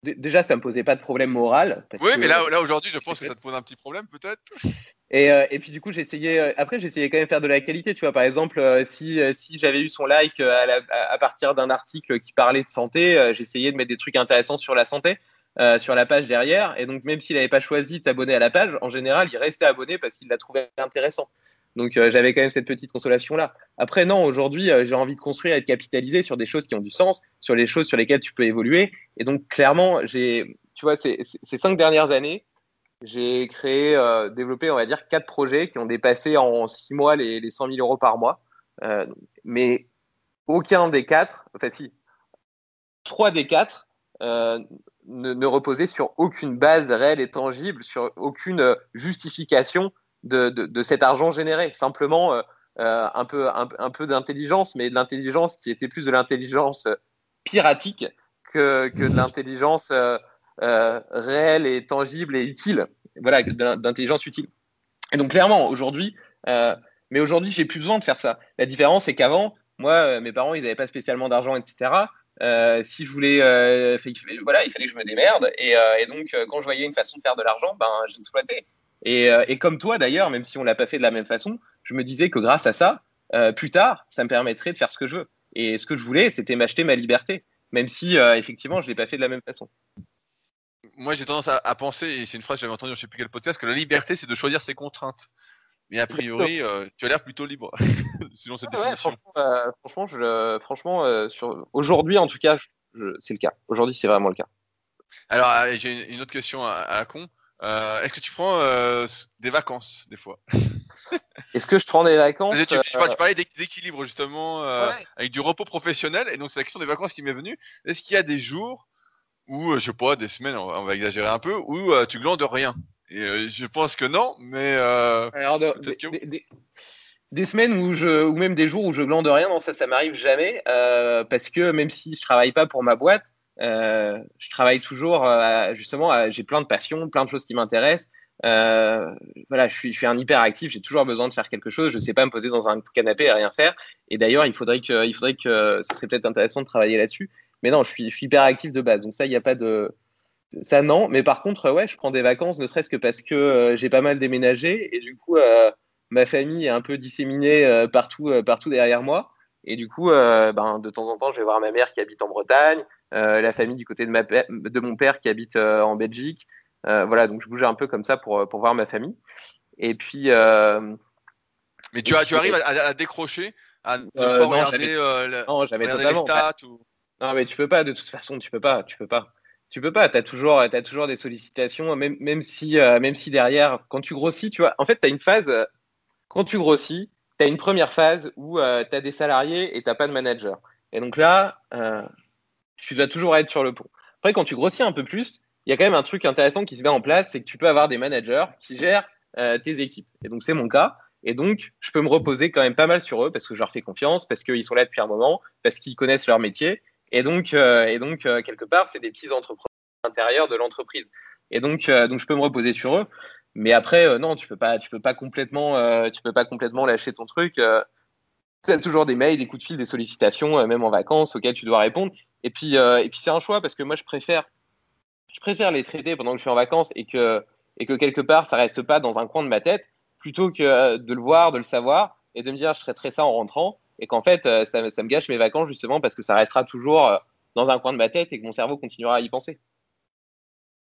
déjà ça me posait pas de problème moral. oui, mais là, là aujourd'hui, je pense que ça te pose un petit problème peut-être. Et, et, puis du coup, j'essayais. Après, j'essayais quand même de faire de la qualité. Tu vois, par exemple, si, si j'avais eu son like à, à partir d'un article qui parlait de santé, j'essayais de mettre des trucs intéressants sur la santé. Euh, sur la page derrière. Et donc, même s'il n'avait pas choisi de t'abonner à la page, en général, il restait abonné parce qu'il l'a trouvé intéressant. Donc, euh, j'avais quand même cette petite consolation-là. Après, non, aujourd'hui, euh, j'ai envie de construire et de capitaliser sur des choses qui ont du sens, sur les choses sur lesquelles tu peux évoluer. Et donc, clairement, j'ai, tu vois, ces, cinq dernières années, j'ai créé, développé, on va dire, quatre projets qui ont dépassé en six mois les, les 100 000 euros par mois. mais aucun des quatre, enfin si, trois des quatre ne, reposer sur aucune base réelle et tangible, sur aucune euh, justification de, de, cet argent généré. Simplement euh, euh, un peu, un, peu d'intelligence, mais de l'intelligence qui était plus de l'intelligence piratique que, que de l'intelligence réelle et tangible et utile. Voilà, d'intelligence utile. Et donc clairement, aujourd'hui, mais aujourd'hui, j'ai plus besoin de faire ça. La différence, c'est qu'avant, moi, mes parents, ils n'avaient pas spécialement d'argent, etc. Euh, si je voulais, euh, voilà, il fallait que je me démerde. Et, euh, donc, quand je voyais une façon de faire de l'argent, ben, je l'exploitais. Et, comme toi d'ailleurs, même si on l'a pas fait de la même façon, je me disais que grâce à ça, plus tard, ça me permettrait de faire ce que je veux. Et ce que je voulais, c'était m'acheter ma liberté, même si effectivement, je l'ai pas fait de la même façon. Moi, j'ai tendance à, penser, et c'est une phrase que j'avais entendue, je sais plus quel podcast, que la liberté, c'est de choisir ses contraintes. Mais a priori, euh, tu as l'air plutôt libre, selon cette définition. Euh, franchement, je, franchement euh, sur... aujourd'hui, en tout cas, c'est le cas. Aujourd'hui, c'est vraiment le cas. Alors, j'ai une autre question à, à con. Est-ce que tu prends des vacances des fois? Est-ce que je prends des vacances tu, tu, parlais d'équilibre justement avec du repos professionnel et donc c'est la question des vacances qui m'est venue. Est-ce qu'il y a des jours où, je sais pas, des semaines, on va exagérer un peu, où tu glandes rien? Euh, je pense que non, mais euh, des, semaines où je, ou même des jours où je glande rien, non, ça, ça m'arrive jamais, euh, parce que même si je travaille pas pour ma boîte, je travaille toujours, justement, j'ai plein de passions, plein de choses qui m'intéressent. voilà, je suis, je suis un hyperactif, j'ai toujours besoin de faire quelque chose. Je ne sais pas me poser dans un canapé et rien faire. Et d'ailleurs, il faudrait que, il faudrait que, ce serait peut-être intéressant de travailler là-dessus. Mais non, je suis, je suis hyperactif de base. Donc ça, il n'y a pas de, ça non. Mais par contre, ouais, je prends des vacances, ne serait-ce que parce que j'ai pas mal déménagé et du coup, ma famille est un peu disséminée partout, partout derrière moi. Et du coup, ben, de temps en temps, je vais voir ma mère qui habite en Bretagne, la famille du côté de, ma de mon père qui habite en Belgique. voilà, donc je bouge un peu comme ça pour, pour voir ma famille. Et puis. mais tu, as, tu arrives à, décrocher, à ne pas regarder, non, j'avais les stats ou... Non, mais tu peux pas, de toute façon, tu peux pas, tu peux pas. Tu peux pas, tu as toujours, toujours des sollicitations, même, même, si, même si derrière, quand tu grossis, tu vois, en fait, tu as une phase, quand tu grossis, tu as une première phase où tu as des salariés et tu pas de manager. Et donc là, tu dois toujours être sur le pont. Après, quand tu grossis un peu plus, il y a quand même un truc intéressant qui se met en place, c'est que tu peux avoir des managers qui gèrent tes équipes. Et donc, c'est mon cas. Et donc, je peux me reposer quand même pas mal sur eux parce que je leur fais confiance, parce qu'ils sont là depuis un moment, parce qu'ils connaissent leur métier. Et donc, et donc quelque part, c'est des petits entrepreneurs intérieurs de l'entreprise. Et donc, donc, je peux me reposer sur eux. Mais après, non, tu peux pas, tu peux pas complètement, tu peux pas complètement lâcher ton truc. tu as toujours des mails, des coups de fil, des sollicitations, même en vacances, auxquelles tu dois répondre. Et puis, et puis c'est un choix parce que moi, je préfère, je préfère les traiter pendant que je suis en vacances et que, et que quelque part, ça reste pas dans un coin de ma tête, plutôt que de le voir, de le savoir et de me dire, je traiterai ça en rentrant et qu'en fait, ça, ça, me gâche mes vacances justement parce que ça restera toujours dans un coin de ma tête et que mon cerveau continuera à y penser.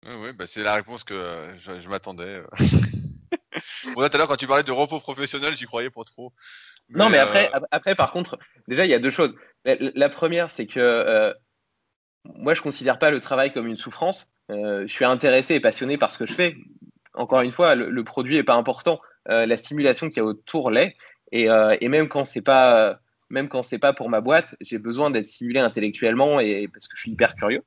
Oui, bah c'est la réponse que je, m'attendais. bon, tout à l'heure, quand tu parlais de repos professionnel, j'y croyais pas trop. non, mais après, après, par contre, déjà, il y a deux choses. La, première, c'est que moi, je considère pas le travail comme une souffrance. je suis intéressé et passionné par ce que je fais. Encore une fois, le, produit est pas important. la stimulation qu'il y a autour l'est. Et, et, même quand c'est pas, même quand c'est pas pour ma boîte, j'ai besoin d'être stimulé intellectuellement et parce que je suis hyper curieux.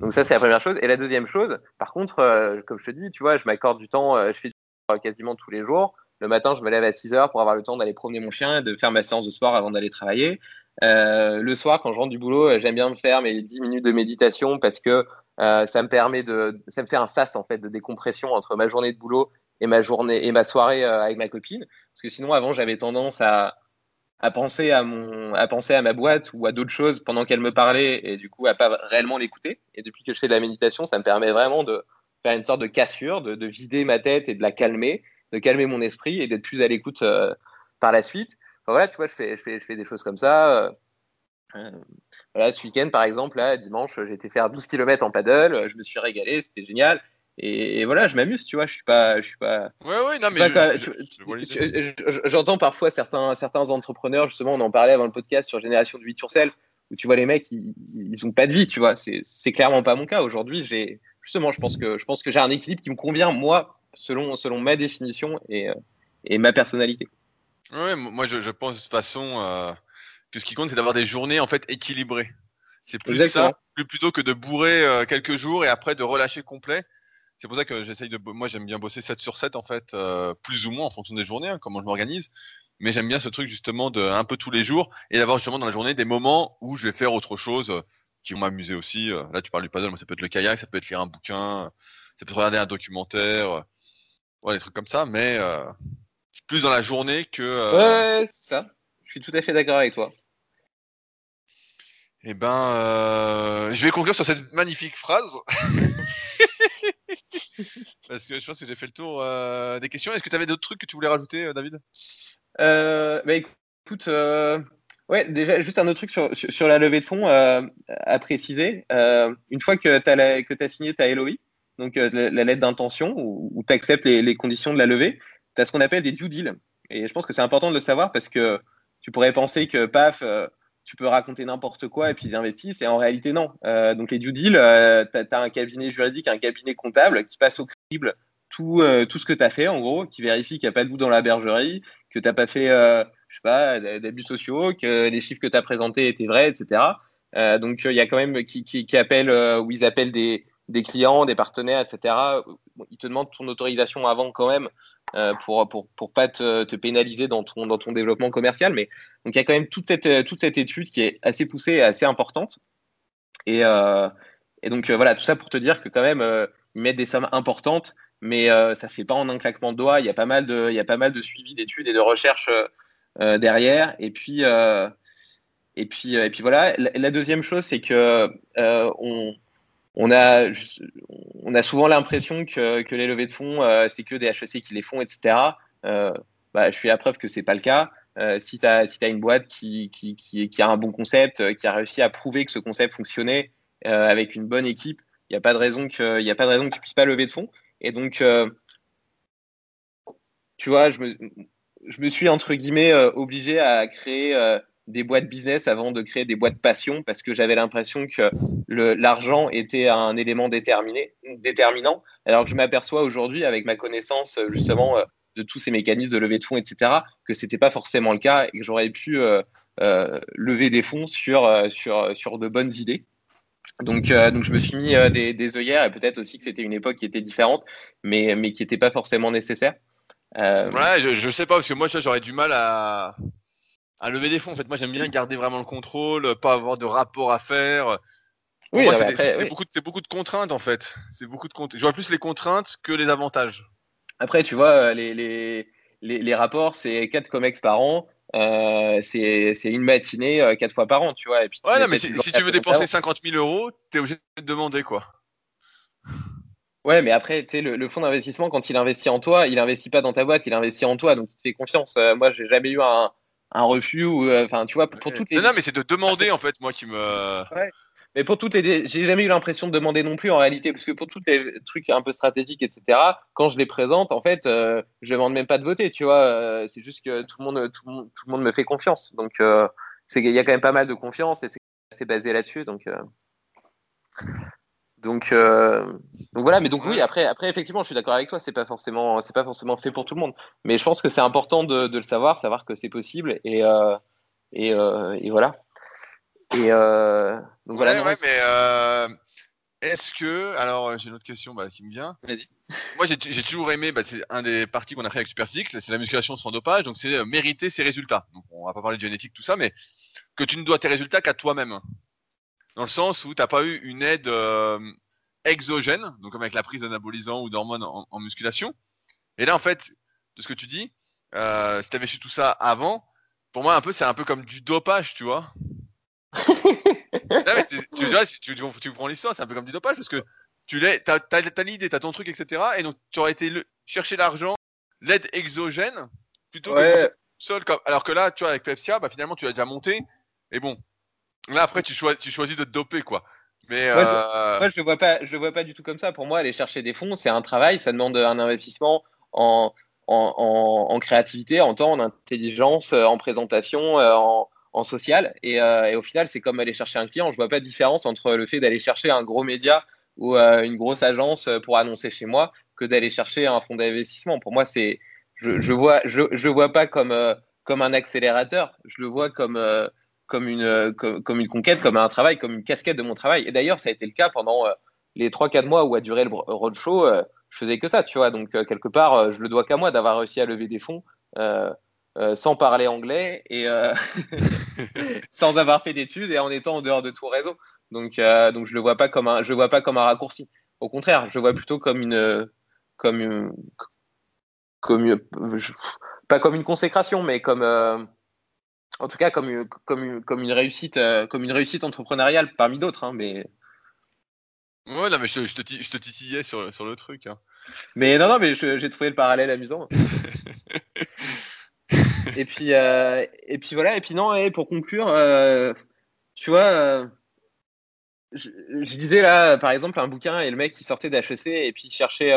Donc ça, c'est la première chose. Et la deuxième chose, par contre, euh, comme je te dis, tu vois, je m'accorde du temps, euh, je fais du sport quasiment tous les jours. Le matin, je me lève à 6 heures pour avoir le temps d'aller promener mon chien de faire ma séance de sport avant d'aller travailler. Euh, le soir, quand je rentre du boulot, j'aime bien me faire mes 10 minutes de méditation parce que ça me permet de, ça me fait un sas en fait de décompression entre ma journée de boulot et ma journée et ma soirée avec ma copine. Parce que sinon, avant, j'avais tendance à, à penser à mon à penser à ma boîte ou à d'autres choses pendant qu'elle me parlait et du coup à pas réellement l'écouter. Et depuis que je fais de la méditation ça me permet vraiment de faire une sorte de cassure de, de vider ma tête et de la calmer de calmer mon esprit et d'être plus à l'écoute euh, par la suite. Enfin, voilà tu vois je fais des choses comme ça euh, euh voilà ce week-end par exemple là dimanche j'ai été faire 12 km en paddle je me suis régalé c'était génial et, voilà, je m'amuse, tu vois. Je suis pas, je suis pas. Ouais, ouais, non, mais j'entends parfois certains, certains entrepreneurs, justement, on en parlait avant le podcast sur Génération de 8 sur celle, où tu vois les mecs, ils, ils ont pas de vie, tu vois. C'est clairement pas mon cas. Aujourd'hui, j'ai justement, je pense que je pense que j'ai un équilibre qui me convient moi, selon selon ma définition et, et ma personnalité. Ouais, moi, je, je pense de toute façon euh, que ce qui compte, c'est d'avoir des journées en fait équilibrées. C'est plus ça, plus plutôt que de bourrer euh, quelques jours et après de relâcher complet c'est pour ça que j'essaye de. Moi, j'aime bien bosser 7 sur 7, en fait, euh, plus ou moins en fonction des journées, hein, comment je m'organise. Mais j'aime bien ce truc, justement, de un peu tous les jours et d'avoir justement dans la journée des moments où je vais faire autre chose euh, qui vont m'amuser aussi. Euh. Là, tu parles du paddle, moi, ça peut être le kayak, ça peut être lire un bouquin, ça peut être regarder un documentaire, ouais, des trucs comme ça, mais plus dans la journée que. Ouais, c'est ça. Je suis tout à fait d'accord avec toi. Eh ben, je vais conclure sur cette magnifique phrase. Parce que je pense que j'ai fait le tour euh, des questions. Est-ce que tu avais d'autres trucs que tu voulais rajouter, euh, David? Euh, bah, Écoute, ouais, déjà, juste un autre truc sur, la levée de fonds à préciser. une fois que tu as, as, signé ta LOI, donc la, lettre d'intention, où, tu acceptes les, conditions de la levée, tu as ce qu'on appelle des due deals. Et je pense que c'est important de le savoir parce que tu pourrais penser que, paf, tu peux raconter n'importe quoi et puis ils investissent. Et en réalité, non. Donc, les due deals, tu as, un cabinet juridique, un cabinet comptable qui passe au tout, euh, tout ce que tu as fait, en gros, qui vérifie qu'il n'y a pas de bout dans la bergerie, que tu n'as pas fait, je sais pas, d'abus sociaux, que les chiffres que tu as présentés étaient vrais, etc. donc, il y a quand même qui, qui, appellent, où ils appellent des, clients, des partenaires, etc. Ils te demandent ton autorisation avant quand même euh, pour, pour, pas te, pénaliser dans ton, développement commercial. Mais donc il y a quand même toute cette, étude qui est assez poussée et assez importante. Et, euh, donc euh, voilà, tout ça pour te dire que quand même, mettent des sommes importantes mais ça se fait pas en un claquement de doigts. Il y a pas mal de, suivi d'études et de recherches derrière. Et puis, et puis, et puis voilà. La, deuxième chose, c'est que on, a, souvent l'impression que, les levées de fonds, c'est que des HEC qui les font, etc. Bah, je suis la preuve que c'est pas le cas. Euh, si tu as, une boîte qui, a un bon concept, euh, qui a réussi à prouver que ce concept fonctionnait euh, avec une bonne équipe, il n'y a pas de raison que, a pas de raison que tu puisses pas lever de fonds. Et donc, tu vois, je me, je me suis entre guillemets obligé à créer des boîtes business avant de créer des boîtes passion parce que j'avais l'impression que l'argent était un élément déterminé, déterminant. Alors que je m'aperçois aujourd'hui avec ma connaissance justement de tous ces mécanismes de levée de fonds, etc., que c'était pas forcément le cas et que j'aurais pu euh, euh, lever des fonds sur, euh, sur, sur de bonnes idées. Donc, donc je me suis mis des, des, œillères et peut-être aussi que c'était une époque qui était différente, mais, mais qui n'était pas forcément nécessaire. Ouais, je, je sais pas, parce que moi, j'aurais du mal à, à lever des fonds. En fait, moi, j'aime bien garder vraiment le contrôle, pas avoir de rapport à faire. oui, c'est beaucoup, beaucoup, de contraintes en fait. C'est beaucoup de contraintes. Je vois plus les contraintes que les avantages. Après, tu vois, les, les, les, rapports, c'est 4 comex par an. Euh, c'est une matinée euh, quatre fois par an, tu vois. Et puis, ouais, non, mais si, tu veux dépenser 50 000 euros, tu es obligé de demander quoi. Ouais, mais après, tu sais, le, fonds d'investissement, quand il investit en toi, il investit pas dans ta boîte, il investit en toi, donc il te fait confiance. Euh, moi, j'ai jamais eu un, un refus ou, enfin, tu vois, pour, toutes les. Non, non, mais c'est de demander en fait, moi qui me. Ouais. Mais pour toutes les, j'ai jamais eu l'impression de demander non plus en réalité, parce que pour tous les trucs un peu stratégiques, etc. Quand je les présente, en fait, euh, je demande même pas de voter, tu vois. Euh, c'est juste que tout le monde, tout, le monde me fait confiance. Donc, euh, il y a quand même pas mal de confiance et c'est basé là-dessus. Donc, euh, donc, voilà. Mais donc oui, après, après effectivement, je suis d'accord avec toi. C'est pas pas forcément fait pour tout le monde. Mais je pense que c'est important de, le savoir, savoir que c'est possible et, et voilà. Et euh, donc voilà. Ouais, mais euh, est-ce que. Alors, j'ai une autre question bah, qui me vient. Vas-y. Moi, j'ai toujours aimé, bah, c'est un des parties qu'on a fait avec Superphysique, c'est la musculation sans dopage, donc c'est euh, mériter ses résultats. Donc, on va pas parler de génétique, tout ça, mais que tu ne dois tes résultats qu'à toi-même. Dans le sens où tu n'as pas eu une aide euh, exogène, donc comme avec la prise d'anabolisants ou d'hormones en, en, musculation. Et là, en fait, de ce que tu dis, euh, si tu avais su tout ça avant, pour moi, un peu, c'est un peu comme du dopage, tu vois tu, vois, si tu, tu, prends l'histoire, c'est un peu comme du dopage parce que tu as, as, l'idée, tu as ton truc, etc. Et donc tu aurais été chercher l'argent, l'aide exogène, plutôt que seul. Comme, alors que là, tu vois, avec Pepsia, bah, finalement, tu l'as déjà monté. Et bon, là, après, tu, choisis, tu choisis de te doper, quoi. Mais moi, je, euh, vois pas, je le vois pas du tout comme ça. Pour moi, aller chercher des fonds, c'est un travail, ça demande un investissement en, en, en créativité, en temps, en intelligence, en présentation, en en social. Euh, et, au final, c'est comme aller chercher un client. Je vois pas de différence entre le fait d'aller chercher un gros média ou euh, une grosse agence pour annoncer chez moi que d'aller chercher un fonds d'investissement. Pour moi, c'est je, je vois je, je vois pas comme euh, comme un accélérateur. Je le vois comme comme une comme, une conquête, comme un travail, comme une casquette de mon travail. Et d'ailleurs, ça a été le cas pendant les 3-4 mois où a duré le roadshow. je faisais que ça, tu vois. Donc quelque part, je le dois qu'à moi d'avoir réussi à lever des fonds. Euh, sans parler anglais et euh, sans avoir fait d'études et en étant en dehors de tout réseau. Donc, euh, donc je le vois pas comme un, je le vois pas comme un raccourci. Au contraire, je le vois plutôt comme une, comme une, comme pas comme une consécration, mais comme, en tout cas comme une, comme une, comme une réussite, comme une réussite entrepreneuriale parmi d'autres. Hein, mais Ouais, non, mais je, te, je te titillais sur, sur le truc. Hein. Mais non, non, mais j'ai trouvé le parallèle amusant. et puis euh, et puis voilà et puis non et pour conclure euh, tu vois euh, je, disais là par exemple un bouquin et le mec qui sortait d'HEC et puis il cherchait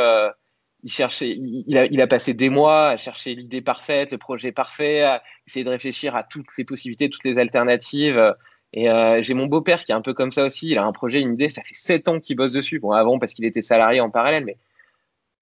il cherchait il, a, il a passé des mois à chercher l'idée parfaite le projet parfait à essayer de réfléchir à toutes les possibilités toutes les alternatives. Et j'ai mon beau-père qui est un peu comme ça aussi il a un projet une idée ça fait sept ans qu'il bosse dessus. Bon avant parce qu'il était salarié en parallèle mais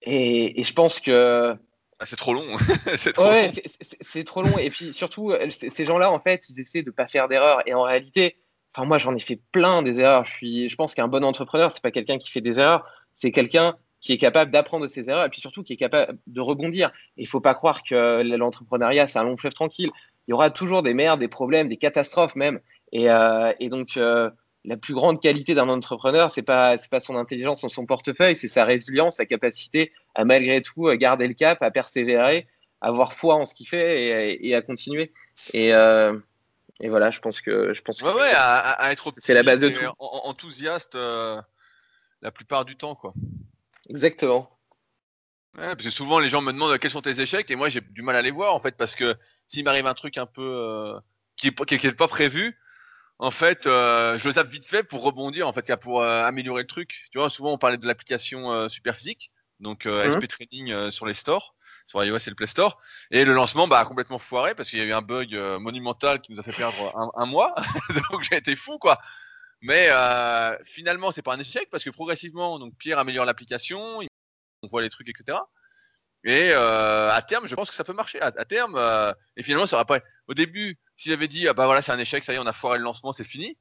et je pense que ah, c'est trop long. c'est trop, long. trop long. Et puis surtout, ces gens-là, en fait, ils essaient de pas faire d'erreurs. Et en réalité, enfin moi, j'en ai fait plein des erreurs. Je suis, je pense qu'un bon entrepreneur, c'est pas quelqu'un qui fait des erreurs, c'est quelqu'un qui est capable d'apprendre de ses erreurs et puis surtout qui est capable de rebondir. Il faut pas croire que l'entrepreneuriat, c'est un long fleuve tranquille. Il y aura toujours des merdes, des problèmes, des catastrophes même. Et, euh, et donc, euh, la plus grande qualité d'un entrepreneur, c'est pas c'est pas son intelligence ou son portefeuille, c'est sa résilience, sa capacité à malgré tout garder le cap, à persévérer, à avoir foi en ce qu'il fait et, à continuer. Et, euh, et voilà, je pense que je pense ouais, ouais, à, être c'est la base de tout. enthousiaste euh, la plupart du temps, quoi. Exactement. Ouais, parce que souvent les gens me demandent quels sont tes échecs? Et moi j'ai du mal à les voir en fait parce que s'il m'arrive un truc un peu euh, qui n'est pas prévu, en fait, euh, je le tape vite fait pour rebondir, en fait, pour euh, améliorer le truc. Tu vois, souvent on parlait de l'application euh, Superphysique, donc mhm. SP Training sur les stores, sur iOS et le Play Store, et le lancement bah, a complètement foiré parce qu'il y a eu un bug monumental qui nous a fait perdre un, mois, donc j'ai été fou, quoi. Mais finalement, c'est pas un échec parce que progressivement, donc Pierre améliore l'application, on voit les trucs, etc. Et à terme, je pense que ça peut marcher. À, terme, et finalement, ça pas. Au début, si j'avais dit, ah bah voilà, c'est un échec, ça y est, on a foiré le lancement, c'est fini.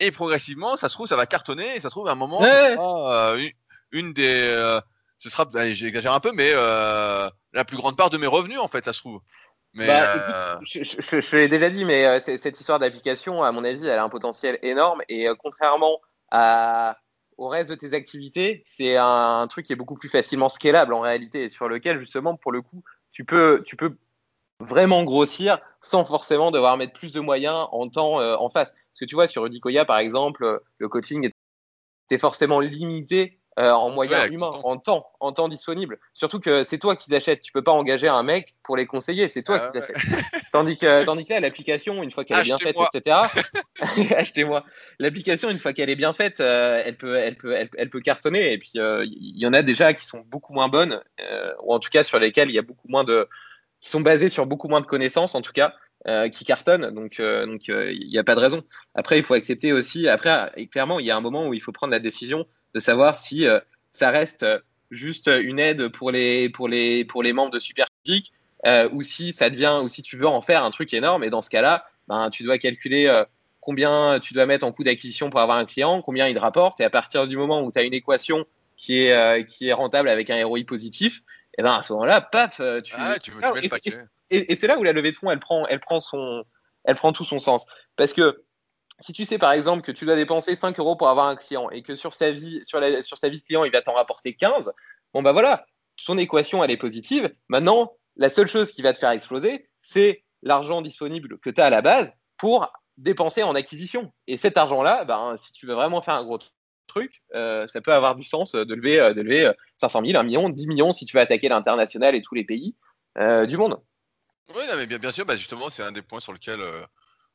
Et progressivement, ça se trouve, ça va cartonner, et ça se trouve, à un moment, euh, une, des. Euh, ce sera, j'exagère un peu, mais euh, la plus grande part de mes revenus, en fait, ça se trouve. Mais bah, je, je, l'ai déjà dit, mais cette histoire d'application, à mon avis, elle a un potentiel énorme. Et contrairement à, au reste de tes activités, c'est un, truc qui est beaucoup plus facilement scalable en réalité, et sur lequel, justement, pour le coup, tu peux, tu peux vraiment grossir sans forcément devoir mettre plus de moyens en temps euh, en face. Parce que tu vois, sur Udikoya, par exemple, euh, le coaching était forcément limité euh, en moyens humains, en temps, en temps disponible. Surtout que c'est toi qui t'achètes. Tu peux pas engager un mec pour les conseiller. C'est toi ah qui t'achètes. tandis que, tandis que là, l'application, une fois qu'elle est bien faite, etc. Achetez-moi. L'application, une fois qu'elle est bien faite, elle peut, elle peut, elle, peut cartonner. Et puis, il y en a déjà qui sont beaucoup moins bonnes, ou en tout cas sur lesquelles il y a beaucoup moins de, qui sont basés sur beaucoup moins de connaissances, en tout cas, euh, qui cartonnent. Donc, euh, donc, euh, il n'y a pas de raison. Après, il faut accepter aussi. Après, clairement, il y a un moment où il faut prendre la décision de savoir si ça reste juste une aide pour les, pour les, pour les membres de Superphysique ou si ça devient, ou si tu veux en faire un truc énorme. Et dans ce cas-là, ben, tu dois calculer combien tu dois mettre en coût d'acquisition pour avoir un client, combien il te rapporte. Et à partir du moment où tu as une équation qui est, qui est rentable avec un ROI positif, et ben à ce moment-là, paf, euh, tu. Ah, tu, tu et, et, c'est là où la levée de fonds, elle prend, elle prend son, elle prend tout son sens. Parce que si tu sais par exemple que tu dois dépenser 5 euros pour avoir un client et que sur sa vie, sur, la, sur sa vie de client, il va t'en rapporter 15, bon bah voilà, son équation elle est positive. Maintenant, la seule chose qui va te faire exploser, c'est l'argent disponible que tu as à la base pour dépenser en acquisition. Et cet argent-là, ben, si tu veux vraiment faire un gros truc, euh, ça peut avoir du sens de lever, euh, de lever 500 000, 1 million, 10 millions si tu veux attaquer l'international et tous les pays euh, du monde. Oui, mais bien, bien sûr, bah justement, c'est un des points sur lequel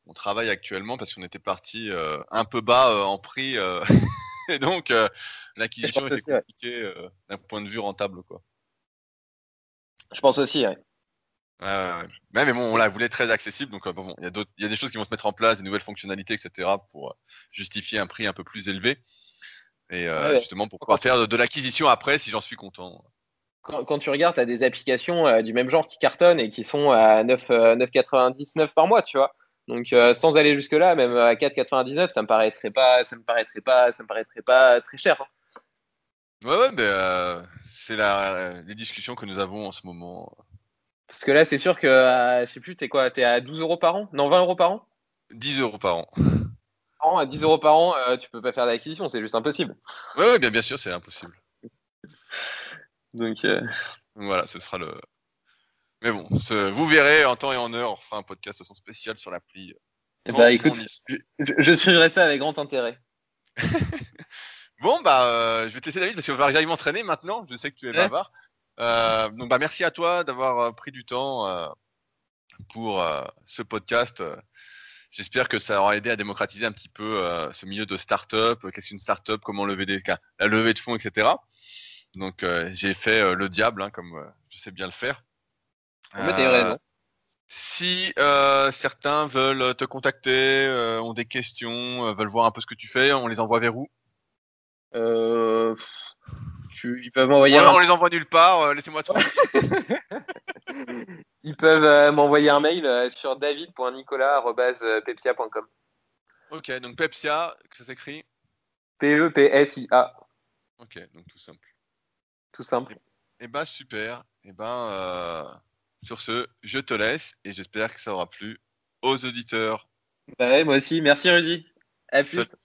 on travaille actuellement parce qu'on était parti un peu bas en prix. et donc, l'acquisition était compliquée d'un point de vue rentable. Quoi. Je pense aussi, ouais. Ouais, mais bon, on la voulait très accessible, donc bon, il y, a il y a des choses qui vont se mettre en place, des nouvelles fonctionnalités, etc., pour justifier un prix un peu plus élevé. Et euh, justement pour pouvoir faire de, l'acquisition après si j'en suis content. Quand, tu regardes, tu as des applications euh, du même genre qui cartonnent et qui sont à 9,99 euh, par mois, tu vois. Donc sans aller jusque là, même à 4,99, ça me paraîtrait pas, ça me paraîtrait pas, ça me paraîtrait pas très cher. Hein. Ouais, ouais, mais c'est les discussions que nous avons en ce moment. Parce que là, c'est sûr que, je sais plus, t'es quoi, t'es à 12 euros par an? Non, 20 euros par an? 10 euros par an à 10 euros par an, euh, tu peux pas faire d'acquisition, c'est juste impossible. Oui, bien, bien sûr, c'est impossible. Donc euh, voilà, ce sera le. Mais bon, vous verrez en temps et en heure, on fera un podcast de son spécial sur l'appli. Bah écoute, je, suivrai ça avec grand intérêt. bon, bah, euh, je vais te laisser David parce qu'il va que j'aille m'entraîner maintenant. Je sais que tu es bavard. donc, bah, merci à toi d'avoir pris du temps pour ce podcast. J'espère que ça aura aidé à démocratiser un petit peu euh, ce milieu de start-up, euh, qu'est-ce qu'une start-up, comment lever des cas, la levée de fonds, etc. Donc euh, j'ai fait le diable, hein, comme je sais bien le faire. Si certains veulent te contacter, ont des questions, veulent voir un peu ce que tu fais, on les envoie vers où? Ils peuvent m'envoyer. On, on les envoie nulle part. Laissez-moi Ils peuvent euh, m'envoyer un mail euh, sur david.nicolas.pepsia.com. Ok, donc Pepsia, ça s'écrit? P-E-P-S-I-A. Ok, donc tout simple. Tout simple. Et, eh ben super. Et eh ben euh, sur ce, je te laisse et j'espère que ça aura plu aux auditeurs. Bah moi aussi. Merci Rudy. À plus.